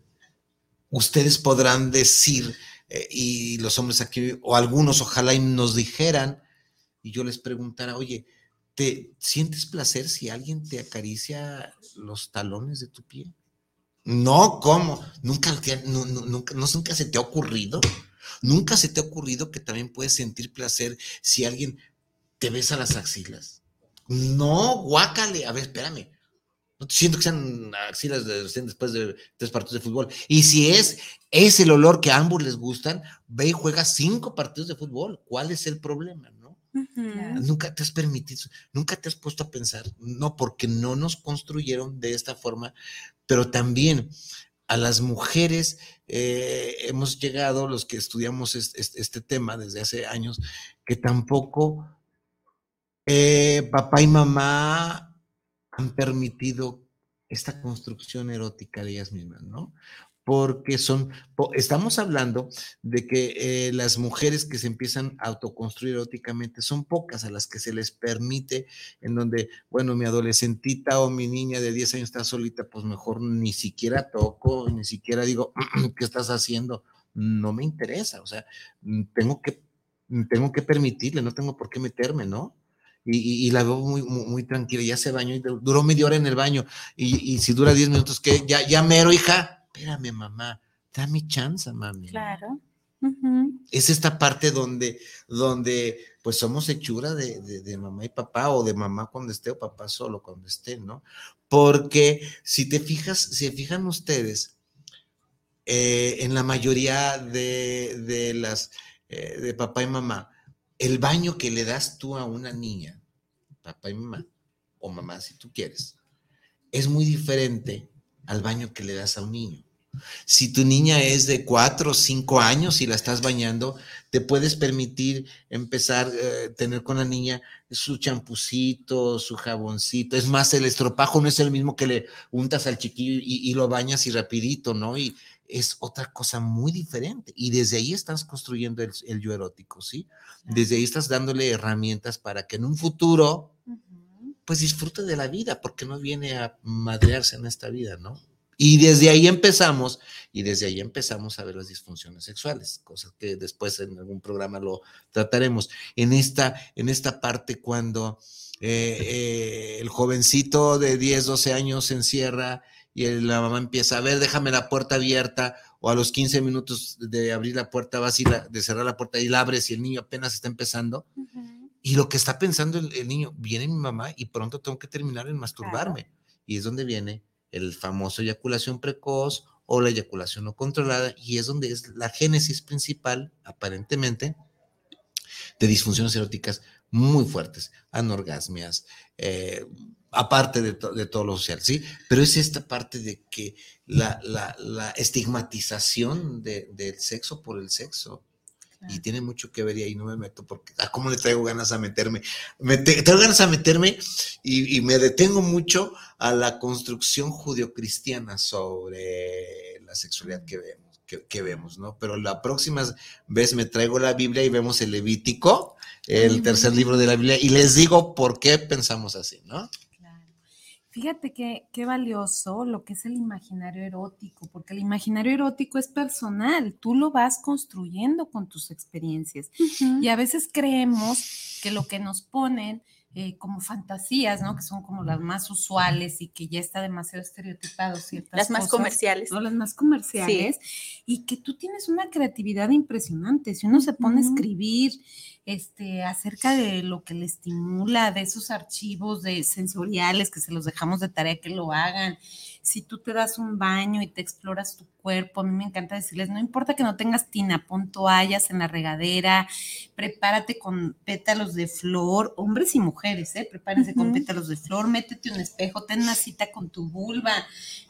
ustedes podrán decir, eh, y los hombres aquí, o algunos ojalá y nos dijeran, y yo les preguntara, oye, ¿te sientes placer si alguien te acaricia los talones de tu pie? No, ¿cómo? Nunca, nunca, nunca se te ha ocurrido. Nunca se te ha ocurrido que también puedes sentir placer si alguien te besa las axilas. No, guácale. A ver, espérame. No siento que sean axilas de, recién después de tres partidos de fútbol. Y si es, es el olor que a ambos les gustan, ve y juega cinco partidos de fútbol. ¿Cuál es el problema, no? Nunca te has permitido, nunca te has puesto a pensar, no, porque no nos construyeron de esta forma, pero también a las mujeres eh, hemos llegado, los que estudiamos es- es- este, tema desde hace años, que tampoco eh, papá y mamá han permitido esta construcción erótica de ellas mismas, ¿no? Porque son, estamos hablando de que eh, las mujeres que se empiezan a autoconstruir eróticamente son pocas a las que se les permite, en donde, bueno, mi adolescentita o mi niña de 10 años está solita, pues mejor ni siquiera toco, ni siquiera digo, ¿qué estás haciendo? No me interesa, o sea, mm, tengo que, mm, tengo que permitirle, no tengo por qué meterme, ¿no? Y, la veo muy, muy, muy tranquila, ya se bañó y du- duró media hora en el baño, y, y si dura 10 minutos, ¿qué? Ya, ya mero, hija. Espérame, mamá, dame chance, mami. Claro. Es esta parte donde, donde pues somos hechura de, de- de mamá y papá, o de mamá cuando esté, o papá solo cuando esté, ¿no? Porque si te fijas, si fijan ustedes, eh, en la mayoría de, de las eh, de papá y mamá, el baño que le das tú a una niña, papá y mamá, o mamá si tú quieres, es muy diferente al baño que le das a un niño. Si tu niña es de cuatro o cinco años y la estás bañando, te puedes permitir empezar a tener con la niña su champucito, su jaboncito. Es más, el estropajo no es el mismo que le untas al chiquillo y, y lo bañas y rapidito, ¿no? Y, es otra cosa muy diferente. Y desde ahí estás construyendo el, el yo erótico, ¿sí? Desde ahí estás dándole herramientas para que en un futuro, pues disfrute de la vida, porque no viene a madrearse en esta vida, ¿no? Y desde ahí empezamos, y desde ahí empezamos a ver las disfunciones sexuales, cosas que después en algún programa lo trataremos. En esta, en esta parte cuando eh, eh, el jovencito de 10, 12 años se encierra y la mamá empieza a ver, déjame la puerta abierta, o a los 15 minutos de abrir la puerta vas a de cerrar la puerta y la abres y el niño apenas está empezando. Y lo que está pensando el, niño, viene mi mamá y pronto tengo que terminar en masturbarme. Y es donde viene el famoso eyaculación precoz o la eyaculación no controlada, y es donde es la génesis principal, aparentemente, de disfunciones eróticas muy fuertes, anorgasmias, eh, aparte de, todo lo social, ¿sí? Pero es esta parte de que la, estigmatización del sexo por el sexo, y tiene mucho que ver y ahí no me meto porque, ¿a ah, cómo le traigo ganas a meterme? Me traigo ganas a meterme y, me detengo mucho a la construcción judio-cristiana sobre la sexualidad que vemos, que, vemos, ¿no? Pero la próxima vez me traigo la Biblia y vemos el Levítico, el tercer libro de la Biblia, y les digo por qué pensamos así, ¿no? Fíjate qué, qué valioso lo que es el imaginario erótico, porque el imaginario erótico es personal, tú lo vas construyendo con tus experiencias. Y a veces creemos que lo que nos ponen eh, como fantasías, ¿no? Que son como las más usuales y que ya está demasiado estereotipado ciertas Las más comerciales. ¿no? Las más comerciales. Y que tú tienes una creatividad impresionante. Si uno se pone a escribir este, acerca de lo que le estimula, de esos archivos de sensoriales que se los dejamos de tarea que lo hagan, si tú te das un baño y te exploras tu cuerpo, a mí me encanta decirles, no importa que no tengas tina, pon toallas en la regadera, prepárate con pétalos de flor, hombres y mujeres, ¿eh? prepárense con pétalos de flor, métete un espejo, ten una cita con tu vulva,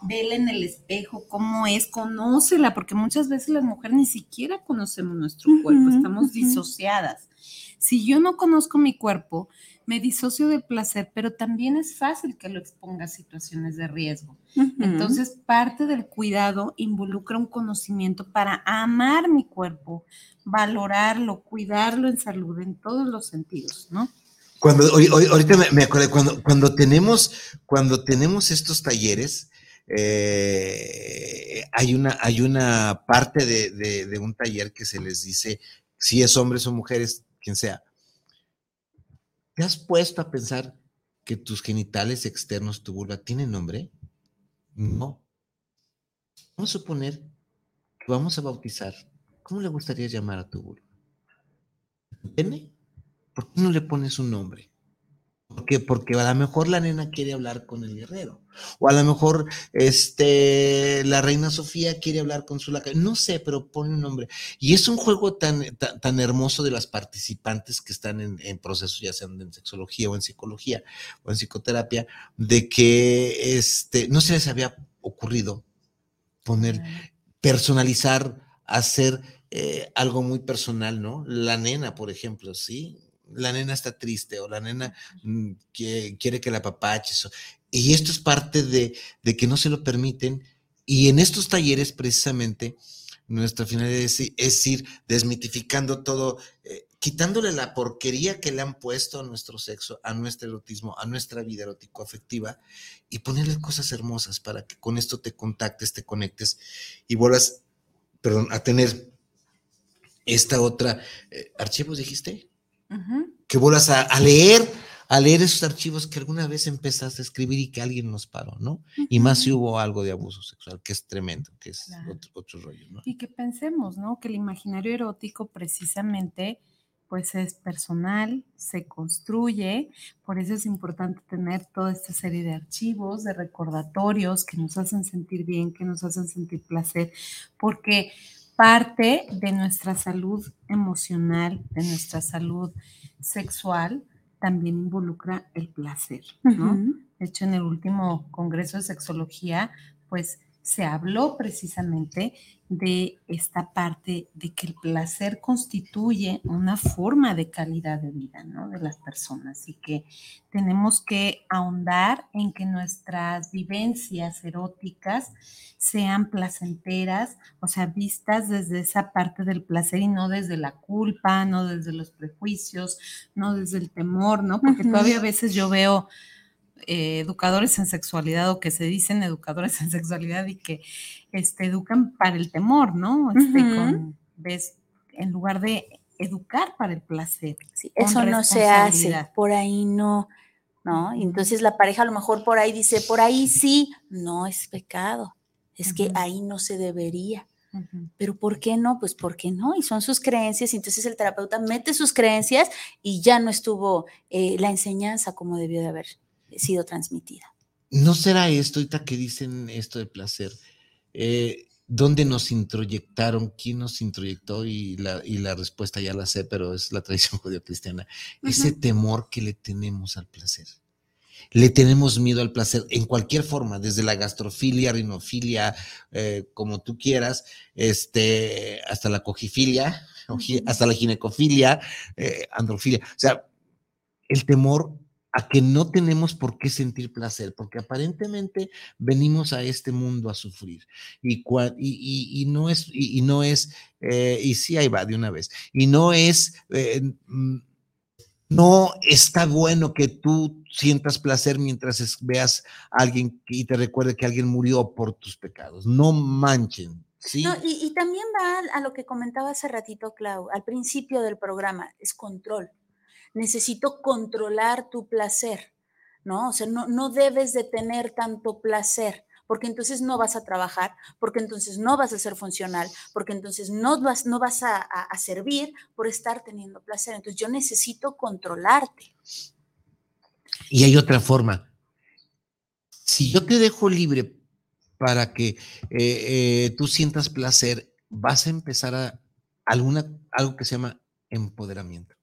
vele en el espejo cómo es, conócela, porque muchas veces las mujeres ni siquiera conocemos nuestro cuerpo, estamos disociadas. Si yo no conozco mi cuerpo, me disocio del placer, pero también es fácil que lo exponga a situaciones de riesgo. Entonces, parte del cuidado involucra un conocimiento para amar mi cuerpo, valorarlo, cuidarlo en salud, en todos los sentidos, ¿no? Cuando, ahorita me, acuerdo, cuando, cuando, tenemos, cuando tenemos estos talleres, eh, hay, una, hay una parte de, de un taller que se les dice, si es hombres o mujeres, quien sea, ¿Te has puesto a pensar que tus genitales externos, tu vulva, tienen nombre? No. Vamos a suponer que vamos a bautizar. ¿Cómo le gustaría llamar a tu vulva? ¿Pene? ¿Por qué no le pones un nombre? ¿Por Porque a lo mejor la nena quiere hablar con el guerrero. O a lo mejor este, la reina Sofía quiere hablar con su laca. No sé, pero pone un nombre. Y es un juego tan, tan, hermoso de las participantes que están en, en procesos, ya sean en sexología o en psicología o en psicoterapia, de que este, no se les había ocurrido poner, personalizar, hacer eh, algo muy personal, ¿no? La nena, por ejemplo, ¿sí? La nena está triste o la nena mm, quiere que la papaches. Y esto es parte de, que no se lo permiten. Y en estos talleres, precisamente, nuestra finalidad es, ir desmitificando todo, eh, quitándole la porquería que le han puesto a nuestro sexo, a nuestro erotismo, a nuestra vida erótico-afectiva y ponerle cosas hermosas para que con esto te contactes, te conectes y vuelvas, perdón, a tener esta otra, eh, archivos dijiste, que vuelvas a, leer, a leer esos archivos que alguna vez empezaste a escribir y que alguien nos paró, ¿no? Y más si hubo algo de abuso sexual, que es tremendo, que es otro, rollo, ¿no? Y que pensemos, ¿no? Que el imaginario erótico precisamente pues es personal, se construye, por eso es importante tener toda esta serie de archivos, de recordatorios que nos hacen sentir bien, que nos hacen sentir placer, porque parte de nuestra salud emocional, de nuestra salud sexual, también involucra el placer, ¿no? De hecho, en el último Congreso de Sexología, pues se habló precisamente de esta parte de que el placer constituye una forma de calidad de vida ¿no? de las personas y que tenemos que ahondar en que nuestras vivencias eróticas sean placenteras, o sea, vistas desde esa parte del placer y no desde la culpa, no desde los prejuicios, no desde el temor, ¿no? Porque todavía a veces yo veo eh, educadores en sexualidad o que se dicen educadores en sexualidad y que este, educan para el temor, ¿no? Este, ves, en lugar de educar para el placer. eso no se hace, por ahí no, ¿no? Entonces la pareja a lo mejor por ahí dice, por ahí sí, no es pecado, es que ahí no se debería. Pero ¿por qué no? Pues ¿por qué no? Y son sus creencias, y entonces el terapeuta mete sus creencias y ya no estuvo eh, la enseñanza como debió de haber sido transmitida. ¿No será esto, ahorita que dicen esto de placer? Eh, ¿Dónde nos introyectaron? ¿Quién nos introyectó? Y la, y la respuesta ya la sé, pero es la tradición judío-cristiana. Ese temor que le tenemos al placer. Le tenemos miedo al placer en cualquier forma, desde la gastrofilia, rinofilia, eh, como tú quieras, este, hasta la cogifilia, hasta la ginecofilia, eh, androfilia. O sea, el temor a que no tenemos por qué sentir placer, porque aparentemente venimos a este mundo a sufrir. Y, y, no es, y, no es, eh, y sí, ahí va de una vez, y no es, eh, mm, no está bueno que tú sientas placer mientras veas a alguien y te recuerde que alguien murió por tus pecados. No manchen. ¿sí? y, y también va a lo que comentaba hace ratito, Clau, al principio del programa, es control necesito controlar tu placer, ¿no? O sea, no, no debes de tener tanto placer, porque entonces no vas a trabajar, porque entonces no vas a ser funcional, porque entonces no vas, no vas a, servir por estar teniendo placer. Entonces yo necesito controlarte. Y hay otra forma. Si yo te dejo libre para que eh, eh, tú sientas placer, vas a empezar a alguna, algo que se llama empoderamiento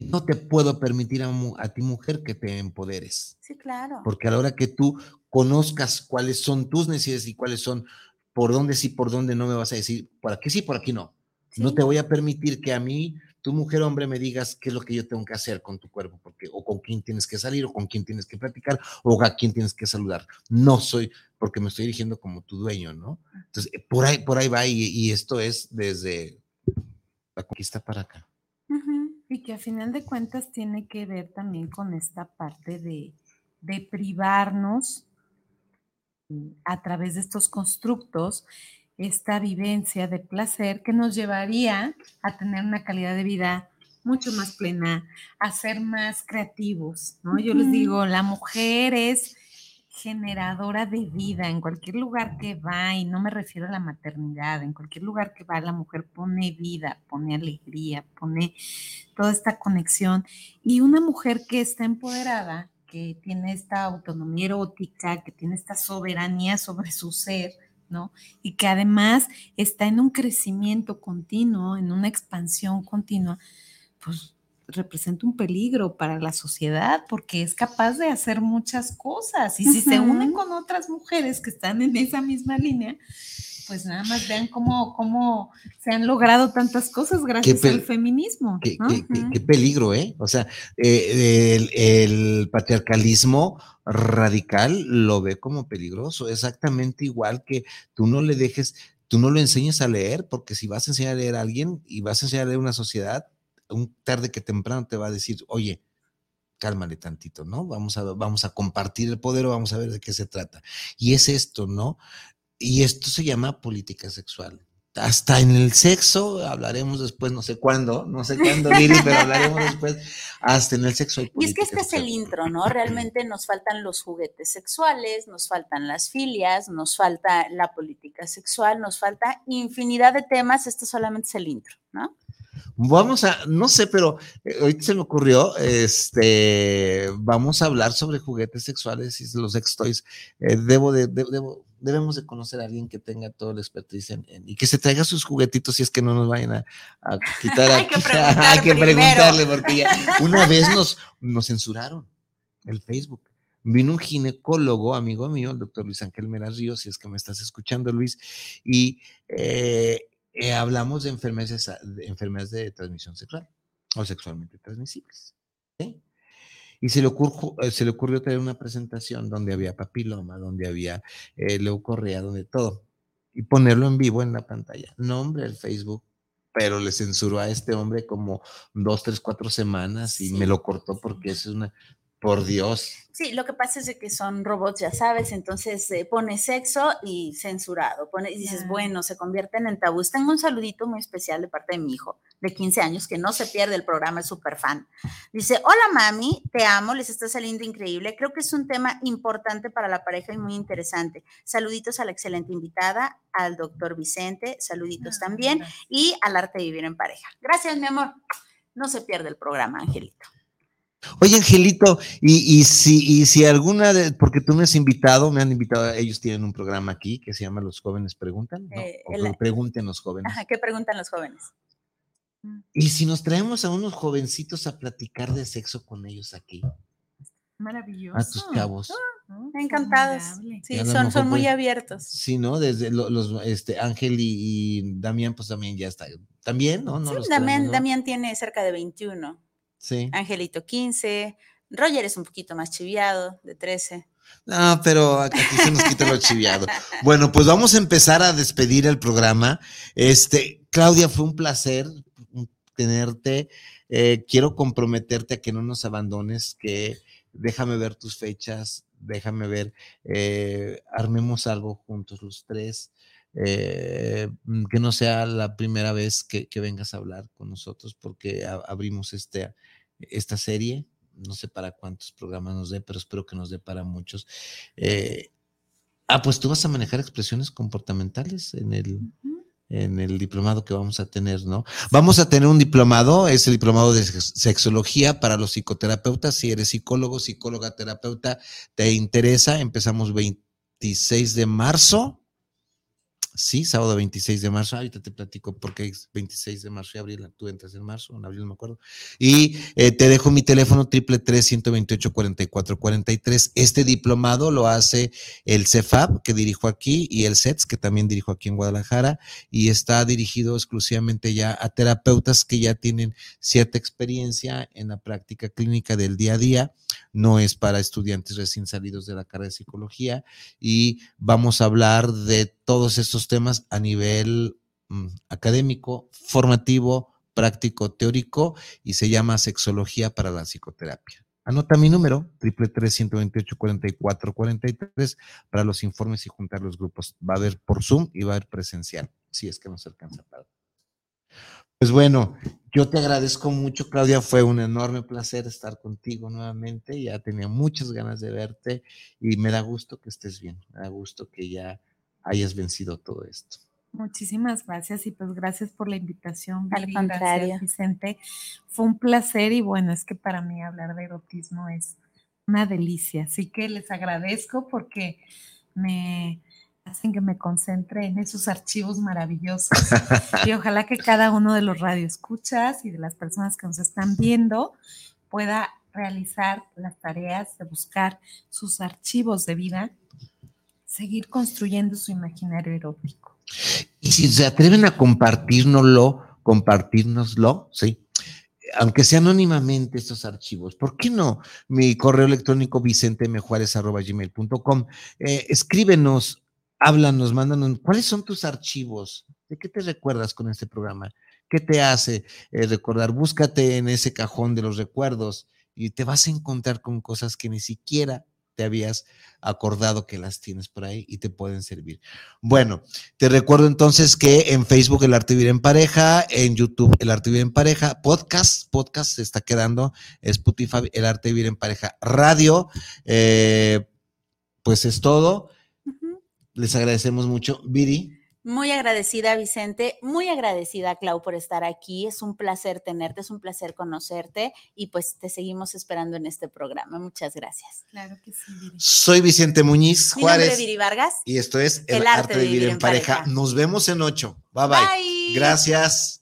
no te puedo permitir a, ti mujer que te empoderes. Sí, claro. Porque a la hora que tú conozcas cuáles son tus necesidades y cuáles son por dónde sí, por dónde no me vas a decir, por aquí sí, por aquí no. No te voy a permitir que a mí, tu mujer hombre, me digas qué es lo que yo tengo que hacer con tu cuerpo, porque o con quién tienes que salir, o con quién tienes que platicar, o a quién tienes que saludar. No soy, porque me estoy dirigiendo como tu dueño, ¿no? Entonces, por ahí, por ahí va, y esto es desde la conquista para acá. Y que a final de cuentas tiene que ver también con esta parte de, privarnos mm, a través de estos constructos esta vivencia de placer que nos llevaría a tener una calidad de vida mucho más plena, a ser más creativos, ¿no? Yo les digo, la mujer es generadora de vida en cualquier lugar que va, y no me refiero a la maternidad, en cualquier lugar que va la mujer pone vida, pone alegría, pone toda esta conexión. Y una mujer que está empoderada, que tiene esta autonomía erótica, que tiene esta soberanía sobre su ser, ¿no? Y que además está en un crecimiento continuo, en una expansión continua, pues representa un peligro para la sociedad porque es capaz de hacer muchas cosas y si se unen con otras mujeres que están en esa misma línea, pues nada más vean cómo, cómo se han logrado tantas cosas gracias al feminismo. Qué, peligro, ¿eh? O sea, eh, el, el, patriarcalismo radical lo ve como peligroso, exactamente igual que tú no le dejes, tú no lo enseñes a leer, porque si vas a enseñar a leer a alguien y vas a enseñar a leer una sociedad, un tarde que temprano te va a decir, oye, cálmale tantito, ¿no? Vamos a, vamos a compartir el poder o vamos a ver de qué se trata. Y es esto, ¿no? Y esto se llama política sexual. Hasta en el sexo, hablaremos después, no sé cuándo, no sé cuándo, Liri, pero hablaremos después. Hasta en el sexo. y es que este es el intro, ¿no? Realmente nos faltan los juguetes sexuales, nos faltan las filias, nos falta la política sexual, nos falta infinidad de temas. Esto solamente es el intro, ¿no? Vamos a, no sé, pero eh, ahorita se me ocurrió, este, vamos a hablar sobre juguetes sexuales y los sex toys. Eh, debo de, debemos de conocer a alguien que tenga todo el expertise y que se traiga sus juguetitos si es que no nos vayan a, quitar. hay, que hay que preguntarle porque ya una vez nos, nos censuraron el Facebook vino un ginecólogo, amigo mío, el doctor Luis Ángel Meras Ríos, si es que me estás escuchando, Luis, y eh, eh, hablamos de enfermedades, de enfermedades de transmisión sexual o sexualmente transmisibles. Y se le, ocurrió, eh, se le ocurrió tener una presentación donde había papiloma, donde había leucorrea, donde todo, y ponerlo en vivo en la pantalla. Nombre el Facebook, pero le censuró a este hombre como dos, tres, cuatro semanas y me lo cortó porque es una, por Dios. Sí, lo que pasa es que son robots, ya sabes, entonces eh, pone sexo y censurado, pone, y dices, bueno, se convierten en tabús. Tengo un saludito muy especial de parte de mi hijo, de 15 años, que no se pierde el programa, es súper fan. Dice, hola mami, te amo, les está saliendo increíble. Creo que es un tema importante para la pareja y muy interesante. Saluditos a la excelente invitada, al doctor Vicente, saluditos ah, también, y al arte de vivir en pareja. Gracias, mi amor. No se pierde el programa, Angelito. Oye, Angelito, y, si, y si alguna de, porque tú me has invitado, me han invitado, ellos tienen un programa aquí que se llama Los jóvenes preguntan, ¿no? Eh, pregunten los jóvenes. ¿qué preguntan los jóvenes? Y si nos traemos a unos jovencitos a platicar de sexo con ellos aquí. Maravilloso. A tus cabos. Ah, encantados. Sí, son, son muy abiertos. Sí, ¿no? Desde los, este, Ángel y, Damián, pues también ya está. También, ¿no? sí, Damián, Damián tiene cerca de 21. Angelito 15. Roger es un poquito más chiviado, de 13. No, pero aquí se nos quita lo chiviado. Bueno, pues vamos a empezar a despedir el programa. Este, Claudia, fue un placer tenerte. Eh, quiero comprometerte a que no nos abandones, que déjame ver tus fechas, déjame ver, eh, armemos algo juntos los tres. Eh, que no sea la primera vez que, vengas a hablar con nosotros, porque abrimos este, esta serie. No sé para cuántos programas nos dé, pero espero que nos dé para muchos. Eh, ah, pues tú vas a manejar expresiones comportamentales en el, en el diplomado que vamos a tener, ¿no? Vamos a tener un diplomado, es el diplomado de sexología para los psicoterapeutas. Si eres psicólogo, psicóloga, terapeuta, te interesa, empezamos 26 de marzo Sí, sábado 26 de marzo. Ahorita te platico porque es 26 de marzo y abril. Tú entras en marzo, en abril no me acuerdo. Y eh, te dejo mi teléfono triple tres 128 44 43. Este diplomado lo hace el CEFAB, que dirijo aquí, y el CETS, que también dirijo aquí en Guadalajara. Y está dirigido exclusivamente ya a terapeutas que ya tienen cierta experiencia en la práctica clínica del día a día. No es para estudiantes recién salidos de la carrera de psicología. Y vamos a hablar de todos estos temas a nivel mm, académico, formativo, práctico, teórico y se llama Sexología para la Psicoterapia. Anota mi número, triple tres ciento veintiocho cuarenta y cuatro cuarenta y tres, para los informes y juntar los grupos. Va a haber por Zoom y va a haber presencial, si es que nos alcanza para. Pues bueno, yo te agradezco mucho, Claudia. Fue un enorme placer estar contigo nuevamente. Ya tenía muchas ganas de verte y me da gusto que estés bien. Me da gusto que ya hayas vencido todo esto. Muchísimas gracias y pues gracias por la invitación. Al contrario. Vicente. Fue un placer y bueno, es que para mí hablar de erotismo es una delicia. Así que les agradezco porque me hacen que me concentre en esos archivos maravillosos. y ojalá que cada uno de los radioescuchas y de las personas que nos están viendo pueda realizar las tareas de buscar sus archivos de vida seguir construyendo su imaginario erótico. Y si se atreven a compartirnoslo, compartirnoslo, sí, aunque sea anónimamente estos archivos, ¿por qué no? Mi correo electrónico vicentemejuárez.gmail.com. Eh, escríbenos, háblanos, mándanos, ¿cuáles son tus archivos? ¿De qué te recuerdas con este programa? ¿Qué te hace eh, recordar? Búscate en ese cajón de los recuerdos y te vas a encontrar con cosas que ni siquiera habías acordado que las tienes por ahí y te pueden servir. Bueno, te recuerdo entonces que en Facebook el arte vivir en pareja, en YouTube el arte vivir en pareja, podcast, podcast se está quedando, Spotify el arte vivir en pareja, radio, eh, pues es todo. Les agradecemos mucho. Viri. Muy agradecida, Vicente, muy agradecida, Clau, por estar aquí. Es un placer tenerte, es un placer conocerte y pues te seguimos esperando en este programa. Muchas gracias. Claro que sí. Soy Vicente Muñiz Mi Juárez. Nombre es Vargas. Y esto es El, arte, de vivir, en, pareja. Nos vemos en ocho. bye. bye. Gracias.